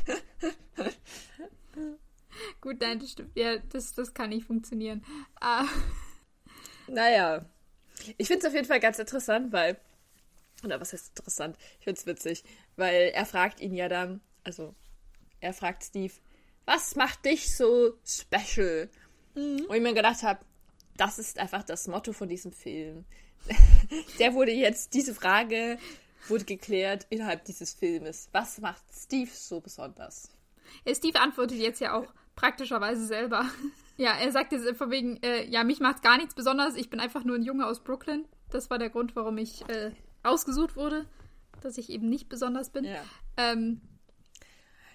Gut, nein, das stimmt. Ja, das, das kann nicht funktionieren. Ah. Naja. Ich finde es auf jeden Fall ganz interessant, weil. Oder was heißt interessant? Ich finde es witzig, weil er fragt ihn ja dann, also er fragt Steve, was macht dich so special? Mhm. Und ich mir gedacht habe, das ist einfach das Motto von diesem Film. <laughs> Der wurde jetzt, diese Frage wurde geklärt innerhalb dieses Filmes. Was macht Steve so besonders? Ja, Steve antwortet jetzt ja auch praktischerweise selber. <laughs> Ja, er sagt jetzt von wegen, äh, ja, mich macht gar nichts besonders, ich bin einfach nur ein Junge aus Brooklyn. Das war der Grund, warum ich äh, ausgesucht wurde, dass ich eben nicht besonders bin. Ja. Ähm,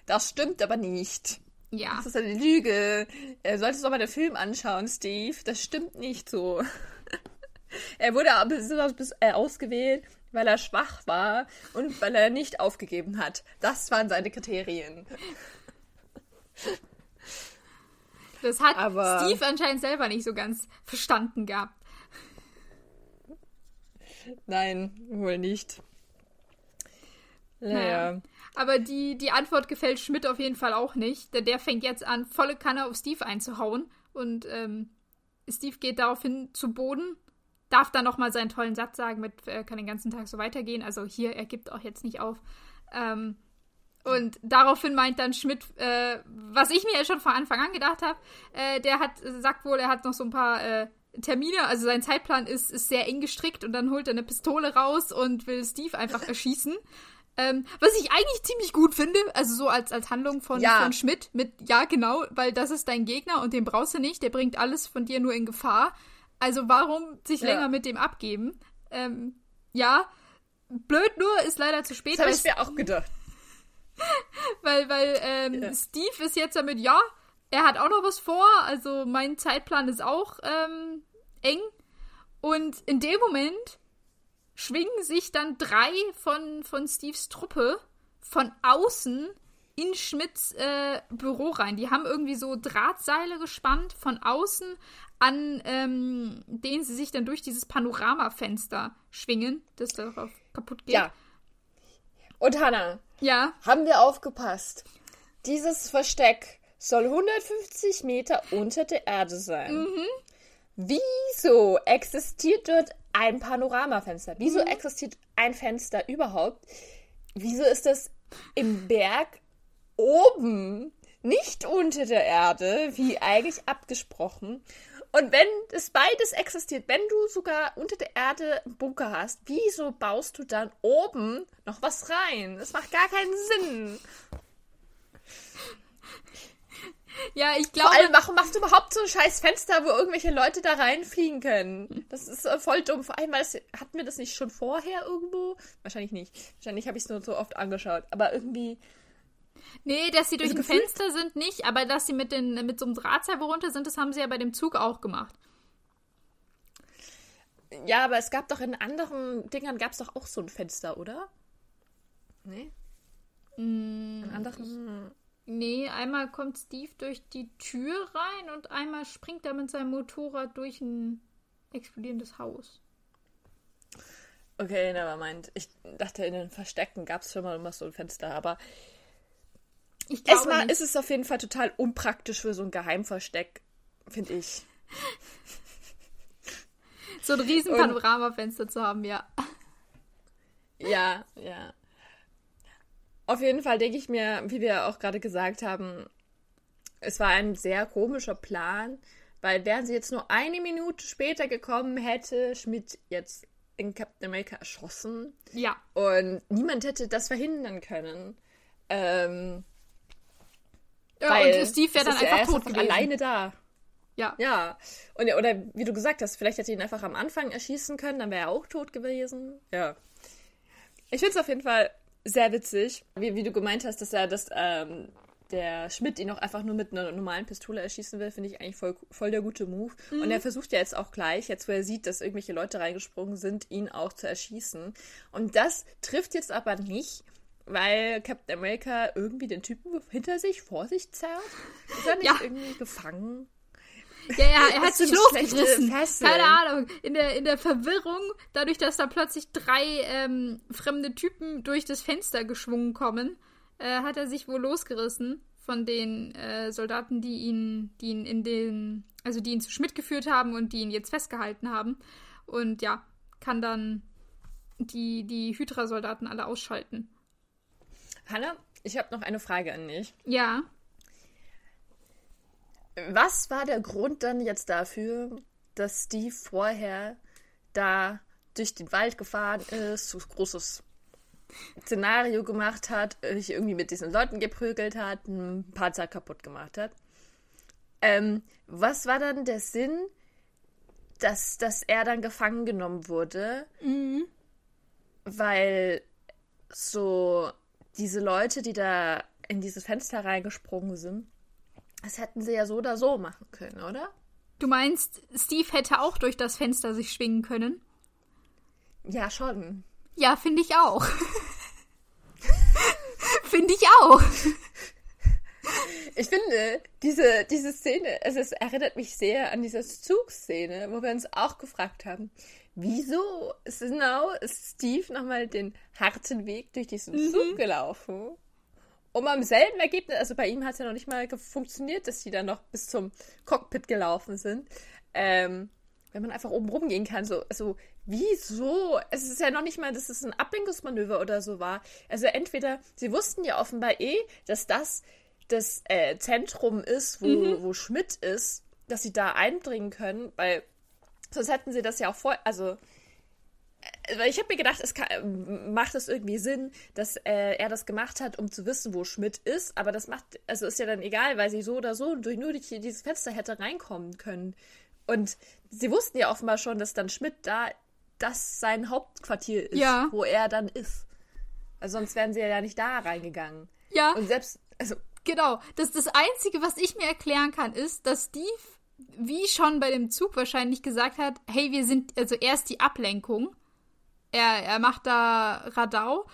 das stimmt aber nicht. Ja. Das ist eine Lüge. Er sollte doch mal den Film anschauen, Steve. Das stimmt nicht so. <laughs> er wurde äh, ausgewählt, weil er schwach war und weil er nicht aufgegeben hat. Das waren seine Kriterien. Das hat Aber Steve anscheinend selber nicht so ganz verstanden gehabt. Nein, wohl nicht. Naja. naja. Aber die, die Antwort gefällt Schmidt auf jeden Fall auch nicht, denn der fängt jetzt an, volle Kanne auf Steve einzuhauen. Und ähm, Steve geht daraufhin zu Boden, darf dann nochmal seinen tollen Satz sagen mit, er kann den ganzen Tag so weitergehen. Also hier, er gibt auch jetzt nicht auf. Ähm, und daraufhin meint dann Schmidt, äh, was ich mir ja schon von Anfang an gedacht habe, äh, der hat, sagt wohl, er hat noch so ein paar äh, Termine, also sein Zeitplan ist, ist sehr eng gestrickt und dann holt er eine Pistole raus und will Steve einfach erschießen. Ähm, was ich eigentlich ziemlich gut finde, also so als, als Handlung von, ja. von Schmidt mit, ja, genau, weil das ist dein Gegner und den brauchst du nicht, der bringt alles von dir nur in Gefahr. Also warum sich ja. länger mit dem abgeben? Ähm, ja, blöd nur, ist leider zu spät. Das habe ich mir auch gedacht. <laughs> weil, weil ähm, ja. Steve ist jetzt damit, ja, er hat auch noch was vor, also mein Zeitplan ist auch ähm, eng. Und in dem Moment schwingen sich dann drei von, von Steves Truppe von außen in Schmidts äh, Büro rein. Die haben irgendwie so Drahtseile gespannt von außen, an ähm, denen sie sich dann durch dieses Panoramafenster schwingen, das darauf kaputt geht. Ja. Und Hannah. Ja. Haben wir aufgepasst? Dieses Versteck soll 150 Meter unter der Erde sein. Mhm. Wieso existiert dort ein Panoramafenster? Wieso mhm. existiert ein Fenster überhaupt? Wieso ist das im Berg oben, nicht unter der Erde, wie eigentlich abgesprochen? Und wenn es beides existiert, wenn du sogar unter der Erde einen Bunker hast, wieso baust du dann oben noch was rein? Das macht gar keinen Sinn. Ja, ich glaube. Vor allem, warum machst du überhaupt so ein scheiß Fenster, wo irgendwelche Leute da reinfliegen können? Das ist äh, voll dumm. Vor allem, hatten wir das nicht schon vorher irgendwo? Wahrscheinlich nicht. Wahrscheinlich habe ich es nur so oft angeschaut. Aber irgendwie. Nee, dass sie durch also ein Fenster sind, nicht, aber dass sie mit, den, mit so einem Drahtseil runter sind, das haben sie ja bei dem Zug auch gemacht. Ja, aber es gab doch in anderen Dingern gab es doch auch so ein Fenster, oder? Nee? Mm, in anderen. Nee, einmal kommt Steve durch die Tür rein und einmal springt er mit seinem Motorrad durch ein explodierendes Haus. Okay, nevermind. Ich dachte, in den Verstecken gab es schon mal immer so ein Fenster, aber erstmal nicht. ist es auf jeden Fall total unpraktisch für so ein Geheimversteck, finde ich. so ein riesen Panoramafenster zu haben, ja. Ja, ja. Auf jeden Fall denke ich mir, wie wir auch gerade gesagt haben, es war ein sehr komischer Plan, weil wären sie jetzt nur eine Minute später gekommen, hätte Schmidt jetzt in Captain America erschossen. Ja. Und niemand hätte das verhindern können. Ähm, ja, weil und Steve wäre dann einfach ja tot gewesen. alleine da. Ja. Ja. Und, oder wie du gesagt hast, vielleicht hätte ihn einfach am Anfang erschießen können, dann wäre er auch tot gewesen. Ja. Ich finde es auf jeden Fall sehr witzig, wie, wie du gemeint hast, dass er das, ähm, der Schmidt ihn auch einfach nur mit einer normalen Pistole erschießen will, finde ich eigentlich voll, voll der gute Move. Mhm. Und er versucht ja jetzt auch gleich, jetzt wo er sieht, dass irgendwelche Leute reingesprungen sind, ihn auch zu erschießen. Und das trifft jetzt aber nicht, weil Captain America irgendwie den Typen hinter sich, vor sich zerrt. Ist er nicht ja. irgendwie gefangen? Ja, ja, er hat sich losgerissen. Keine Ahnung. In der, in der Verwirrung, dadurch, dass da plötzlich drei ähm, fremde Typen durch das Fenster geschwungen kommen, äh, hat er sich wohl losgerissen von den äh, Soldaten, die ihn, die ihn in den, also die ihn zu Schmidt geführt haben und die ihn jetzt festgehalten haben. Und ja, kann dann die, die Hydra-Soldaten alle ausschalten. Hanna, ich habe noch eine Frage an dich. Ja. Was war der Grund dann jetzt dafür, dass Steve vorher da durch den Wald gefahren ist, so großes Szenario gemacht hat, sich irgendwie mit diesen Leuten geprügelt hat, ein Panzer kaputt gemacht hat? Ähm, was war dann der Sinn, dass, dass er dann gefangen genommen wurde? Mhm. Weil so diese Leute, die da in dieses Fenster reingesprungen sind, das hätten sie ja so oder so machen können, oder? Du meinst, Steve hätte auch durch das Fenster sich schwingen können? Ja, schon. Ja, finde ich auch. <laughs> finde ich auch. Ich finde, diese, diese Szene, also es erinnert mich sehr an diese Zugszene, wo wir uns auch gefragt haben, wieso ist genau Steve nochmal den harten Weg durch diesen mhm. Zug gelaufen? Um am selben Ergebnis, also bei ihm hat es ja noch nicht mal funktioniert, dass die dann noch bis zum Cockpit gelaufen sind. Ähm, wenn man einfach oben rumgehen kann, so, also, wieso? Es ist ja noch nicht mal, dass es ein Ablenkungsmanöver oder so war. Also entweder, sie wussten ja offenbar eh, dass das das äh, Zentrum ist, wo, mhm. wo Schmidt ist, dass sie da eindringen können, weil sonst hätten sie das ja auch vor, also weil ich habe mir gedacht, es kann, macht es irgendwie Sinn, dass äh, er das gemacht hat, um zu wissen, wo Schmidt ist. Aber das macht, also ist ja dann egal, weil sie so oder so durch nur durch dieses Fenster hätte reinkommen können. Und sie wussten ja offenbar schon, dass dann Schmidt da das sein Hauptquartier ist, ja. wo er dann ist. Also sonst wären sie ja nicht da reingegangen. Ja. Und selbst, also. Genau. Das, das Einzige, was ich mir erklären kann, ist, dass Steve, wie schon bei dem Zug wahrscheinlich gesagt hat, hey, wir sind, also erst die Ablenkung er, er macht da Radau.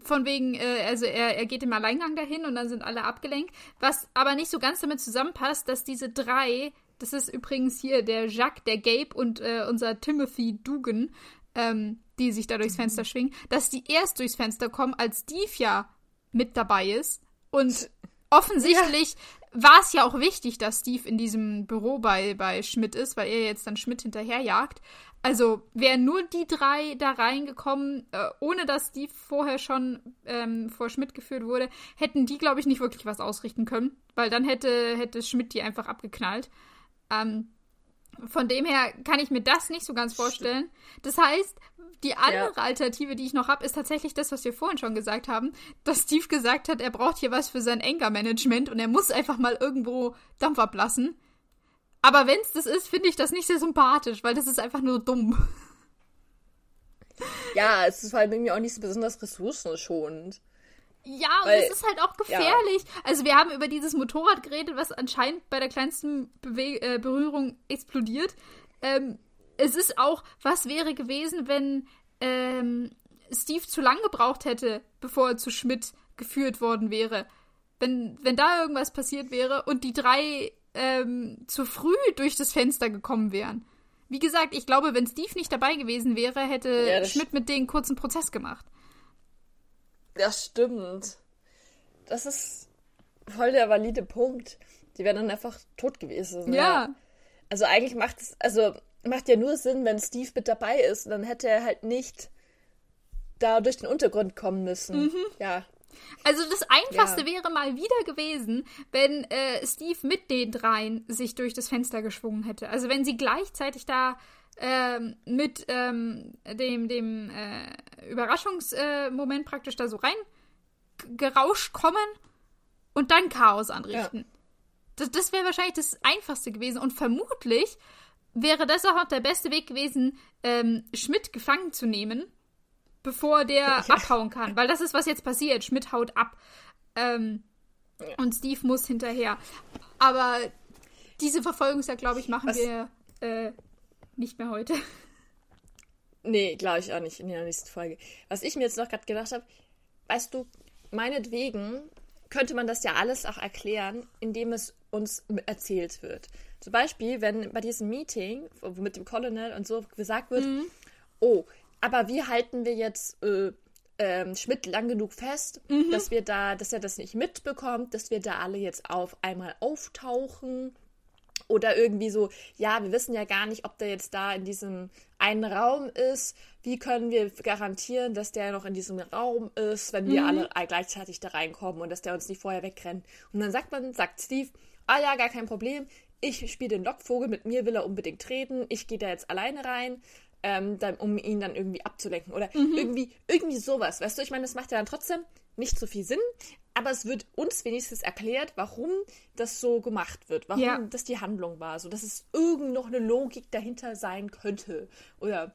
Von wegen, äh, also er, er geht im Alleingang dahin und dann sind alle abgelenkt. Was aber nicht so ganz damit zusammenpasst, dass diese drei, das ist übrigens hier der Jacques, der Gabe und äh, unser Timothy Dugan, ähm, die sich da durchs mhm. Fenster schwingen, dass die erst durchs Fenster kommen, als Steve ja mit dabei ist. Und <laughs> offensichtlich ja. war es ja auch wichtig, dass Steve in diesem Büro bei, bei Schmidt ist, weil er jetzt dann Schmidt hinterherjagt. Also wären nur die drei da reingekommen, äh, ohne dass die vorher schon ähm, vor Schmidt geführt wurde, hätten die, glaube ich, nicht wirklich was ausrichten können, weil dann hätte, hätte Schmidt die einfach abgeknallt. Ähm, von dem her kann ich mir das nicht so ganz vorstellen. Das heißt, die andere ja. Alternative, die ich noch habe, ist tatsächlich das, was wir vorhin schon gesagt haben, dass Steve gesagt hat, er braucht hier was für sein Anger-Management und er muss einfach mal irgendwo Dampf ablassen. Aber wenn es das ist, finde ich das nicht sehr sympathisch, weil das ist einfach nur dumm. Ja, es ist halt irgendwie auch nicht so besonders ressourcenschonend. Ja, und Weil, es ist halt auch gefährlich. Ja. Also wir haben über dieses Motorrad geredet, was anscheinend bei der kleinsten Bewe äh, Berührung explodiert. Ähm, es ist auch, was wäre gewesen, wenn ähm, Steve zu lang gebraucht hätte, bevor er zu Schmidt geführt worden wäre. Wenn, wenn da irgendwas passiert wäre und die drei ähm, zu früh durch das Fenster gekommen wären. Wie gesagt, ich glaube, wenn Steve nicht dabei gewesen wäre, hätte ja, Schmidt mit denen kurzen Prozess gemacht. Das stimmt. Das ist voll der valide Punkt. Die wären dann einfach tot gewesen. Ja. ja. Also eigentlich macht es, also macht ja nur Sinn, wenn Steve mit dabei ist. dann hätte er halt nicht da durch den Untergrund kommen müssen. Mhm. Ja. Also das Einfachste ja. wäre mal wieder gewesen, wenn äh, Steve mit den dreien sich durch das Fenster geschwungen hätte. Also wenn sie gleichzeitig da ähm, mit ähm, dem, dem äh, Überraschungsmoment äh, praktisch da so rein gerauscht kommen und dann Chaos anrichten. Ja. Das, das wäre wahrscheinlich das Einfachste gewesen. Und vermutlich wäre das auch noch der beste Weg gewesen, ähm, Schmidt gefangen zu nehmen bevor der <laughs> abhauen kann. Weil das ist, was jetzt passiert. Schmidt haut ab. Ähm. Und Steve muss hinterher. Aber diese Verfolgungsjagd, glaube ich, machen was? wir äh, nicht mehr heute. <laughs> Nee, glaube ich auch nicht in der nächsten Folge. Was ich mir jetzt noch gerade gedacht habe, weißt du, meinetwegen könnte man das ja alles auch erklären, indem es uns erzählt wird. Zum Beispiel, wenn bei diesem Meeting mit dem Colonel und so gesagt wird, mhm. oh, aber wie halten wir jetzt äh, ähm, Schmidt lang genug fest, mhm. dass wir da, dass er das nicht mitbekommt, dass wir da alle jetzt auf einmal auftauchen? Oder irgendwie so, ja, wir wissen ja gar nicht, ob der jetzt da in diesem einen Raum ist. Wie können wir garantieren, dass der noch in diesem Raum ist, wenn wir mhm. alle gleichzeitig da reinkommen und dass der uns nicht vorher wegrennt? Und dann sagt man, sagt Steve, ah ja, gar kein Problem. Ich spiele den Lockvogel, mit mir will er unbedingt reden. Ich gehe da jetzt alleine rein ähm, dann, um ihn dann irgendwie abzulenken. Oder mhm. irgendwie, irgendwie sowas. Weißt du, ich meine, das macht ja dann trotzdem nicht so viel Sinn, aber es wird uns wenigstens erklärt, warum das so gemacht wird, warum ja. das die Handlung war, so dass es irgend noch eine Logik dahinter sein könnte oder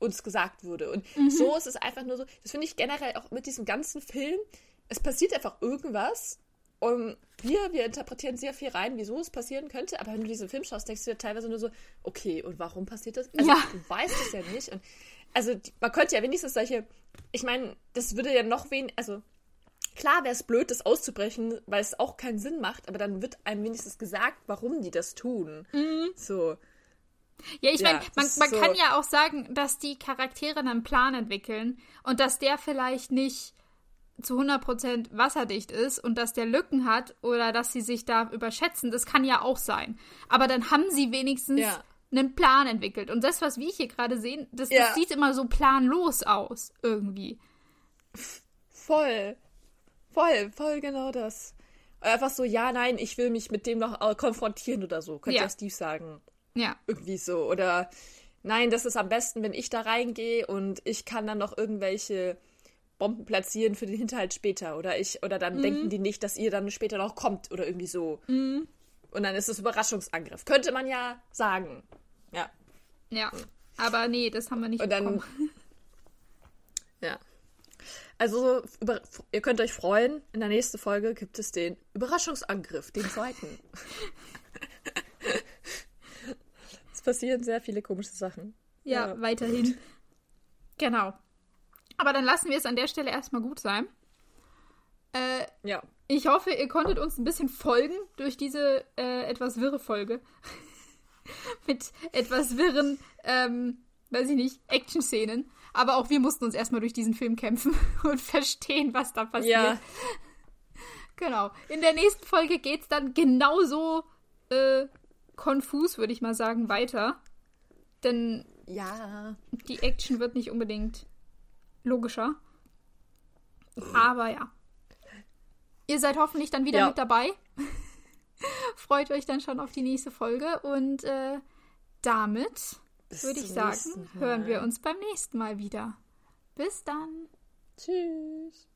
uns gesagt wurde. Und mhm. so ist es einfach nur so, das finde ich generell auch mit diesem ganzen Film, es passiert einfach irgendwas und wir, wir interpretieren sehr viel rein, wieso es passieren könnte, aber wenn du diesen Film schaust, denkst du dir teilweise nur so, okay, und warum passiert das? Also, ja. du weißt es ja nicht. Und, also, man könnte ja wenigstens solche, ich meine, das würde ja noch wen, also, klar wäre es blöd, das auszubrechen, weil es auch keinen Sinn macht, aber dann wird einem wenigstens gesagt, warum die das tun. Mhm. So. Ja, ich meine, man, man so kann ja auch sagen, dass die Charaktere einen Plan entwickeln und dass der vielleicht nicht zu 100% wasserdicht ist und dass der Lücken hat oder dass sie sich da überschätzen, das kann ja auch sein. Aber dann haben sie wenigstens ja. einen Plan entwickelt. Und das, was wir hier gerade sehen, das, ja. das sieht immer so planlos aus, irgendwie. Voll. Voll, voll genau das. Einfach so, ja, nein, ich will mich mit dem noch konfrontieren oder so, könnte ja, Steve sagen. Ja. Irgendwie so. Oder nein, das ist am besten, wenn ich da reingehe und ich kann dann noch irgendwelche Bomben platzieren für den Hinterhalt später. Oder ich, oder dann mhm. denken die nicht, dass ihr dann später noch kommt oder irgendwie so. Mhm. Und dann ist es Überraschungsangriff. Könnte man ja sagen. Ja. Ja. Aber nee, das haben wir nicht Und dann. <laughs> Ja. Also, über, ihr könnt euch freuen, in der nächsten Folge gibt es den Überraschungsangriff, den zweiten. <laughs> es passieren sehr viele komische Sachen. Ja, ja. weiterhin. Genau. Aber dann lassen wir es an der Stelle erstmal gut sein. Äh, ja. Ich hoffe, ihr konntet uns ein bisschen folgen durch diese äh, etwas wirre Folge. <laughs> Mit etwas wirren, ähm, weiß ich nicht, Action-Szenen. Aber auch wir mussten uns erstmal durch diesen Film kämpfen <laughs> und verstehen, was da passiert. Ja. <laughs> Genau. In der nächsten Folge geht es dann genauso äh, konfus, würde ich mal sagen, weiter. Denn ja. die Action wird nicht unbedingt logischer. Aber ja. Ihr seid hoffentlich dann wieder ja. mit dabei. <laughs> Freut euch dann schon auf die nächste Folge und äh, damit würde ich sagen, hören wir uns beim nächsten Mal wieder. Bis dann. Tschüss.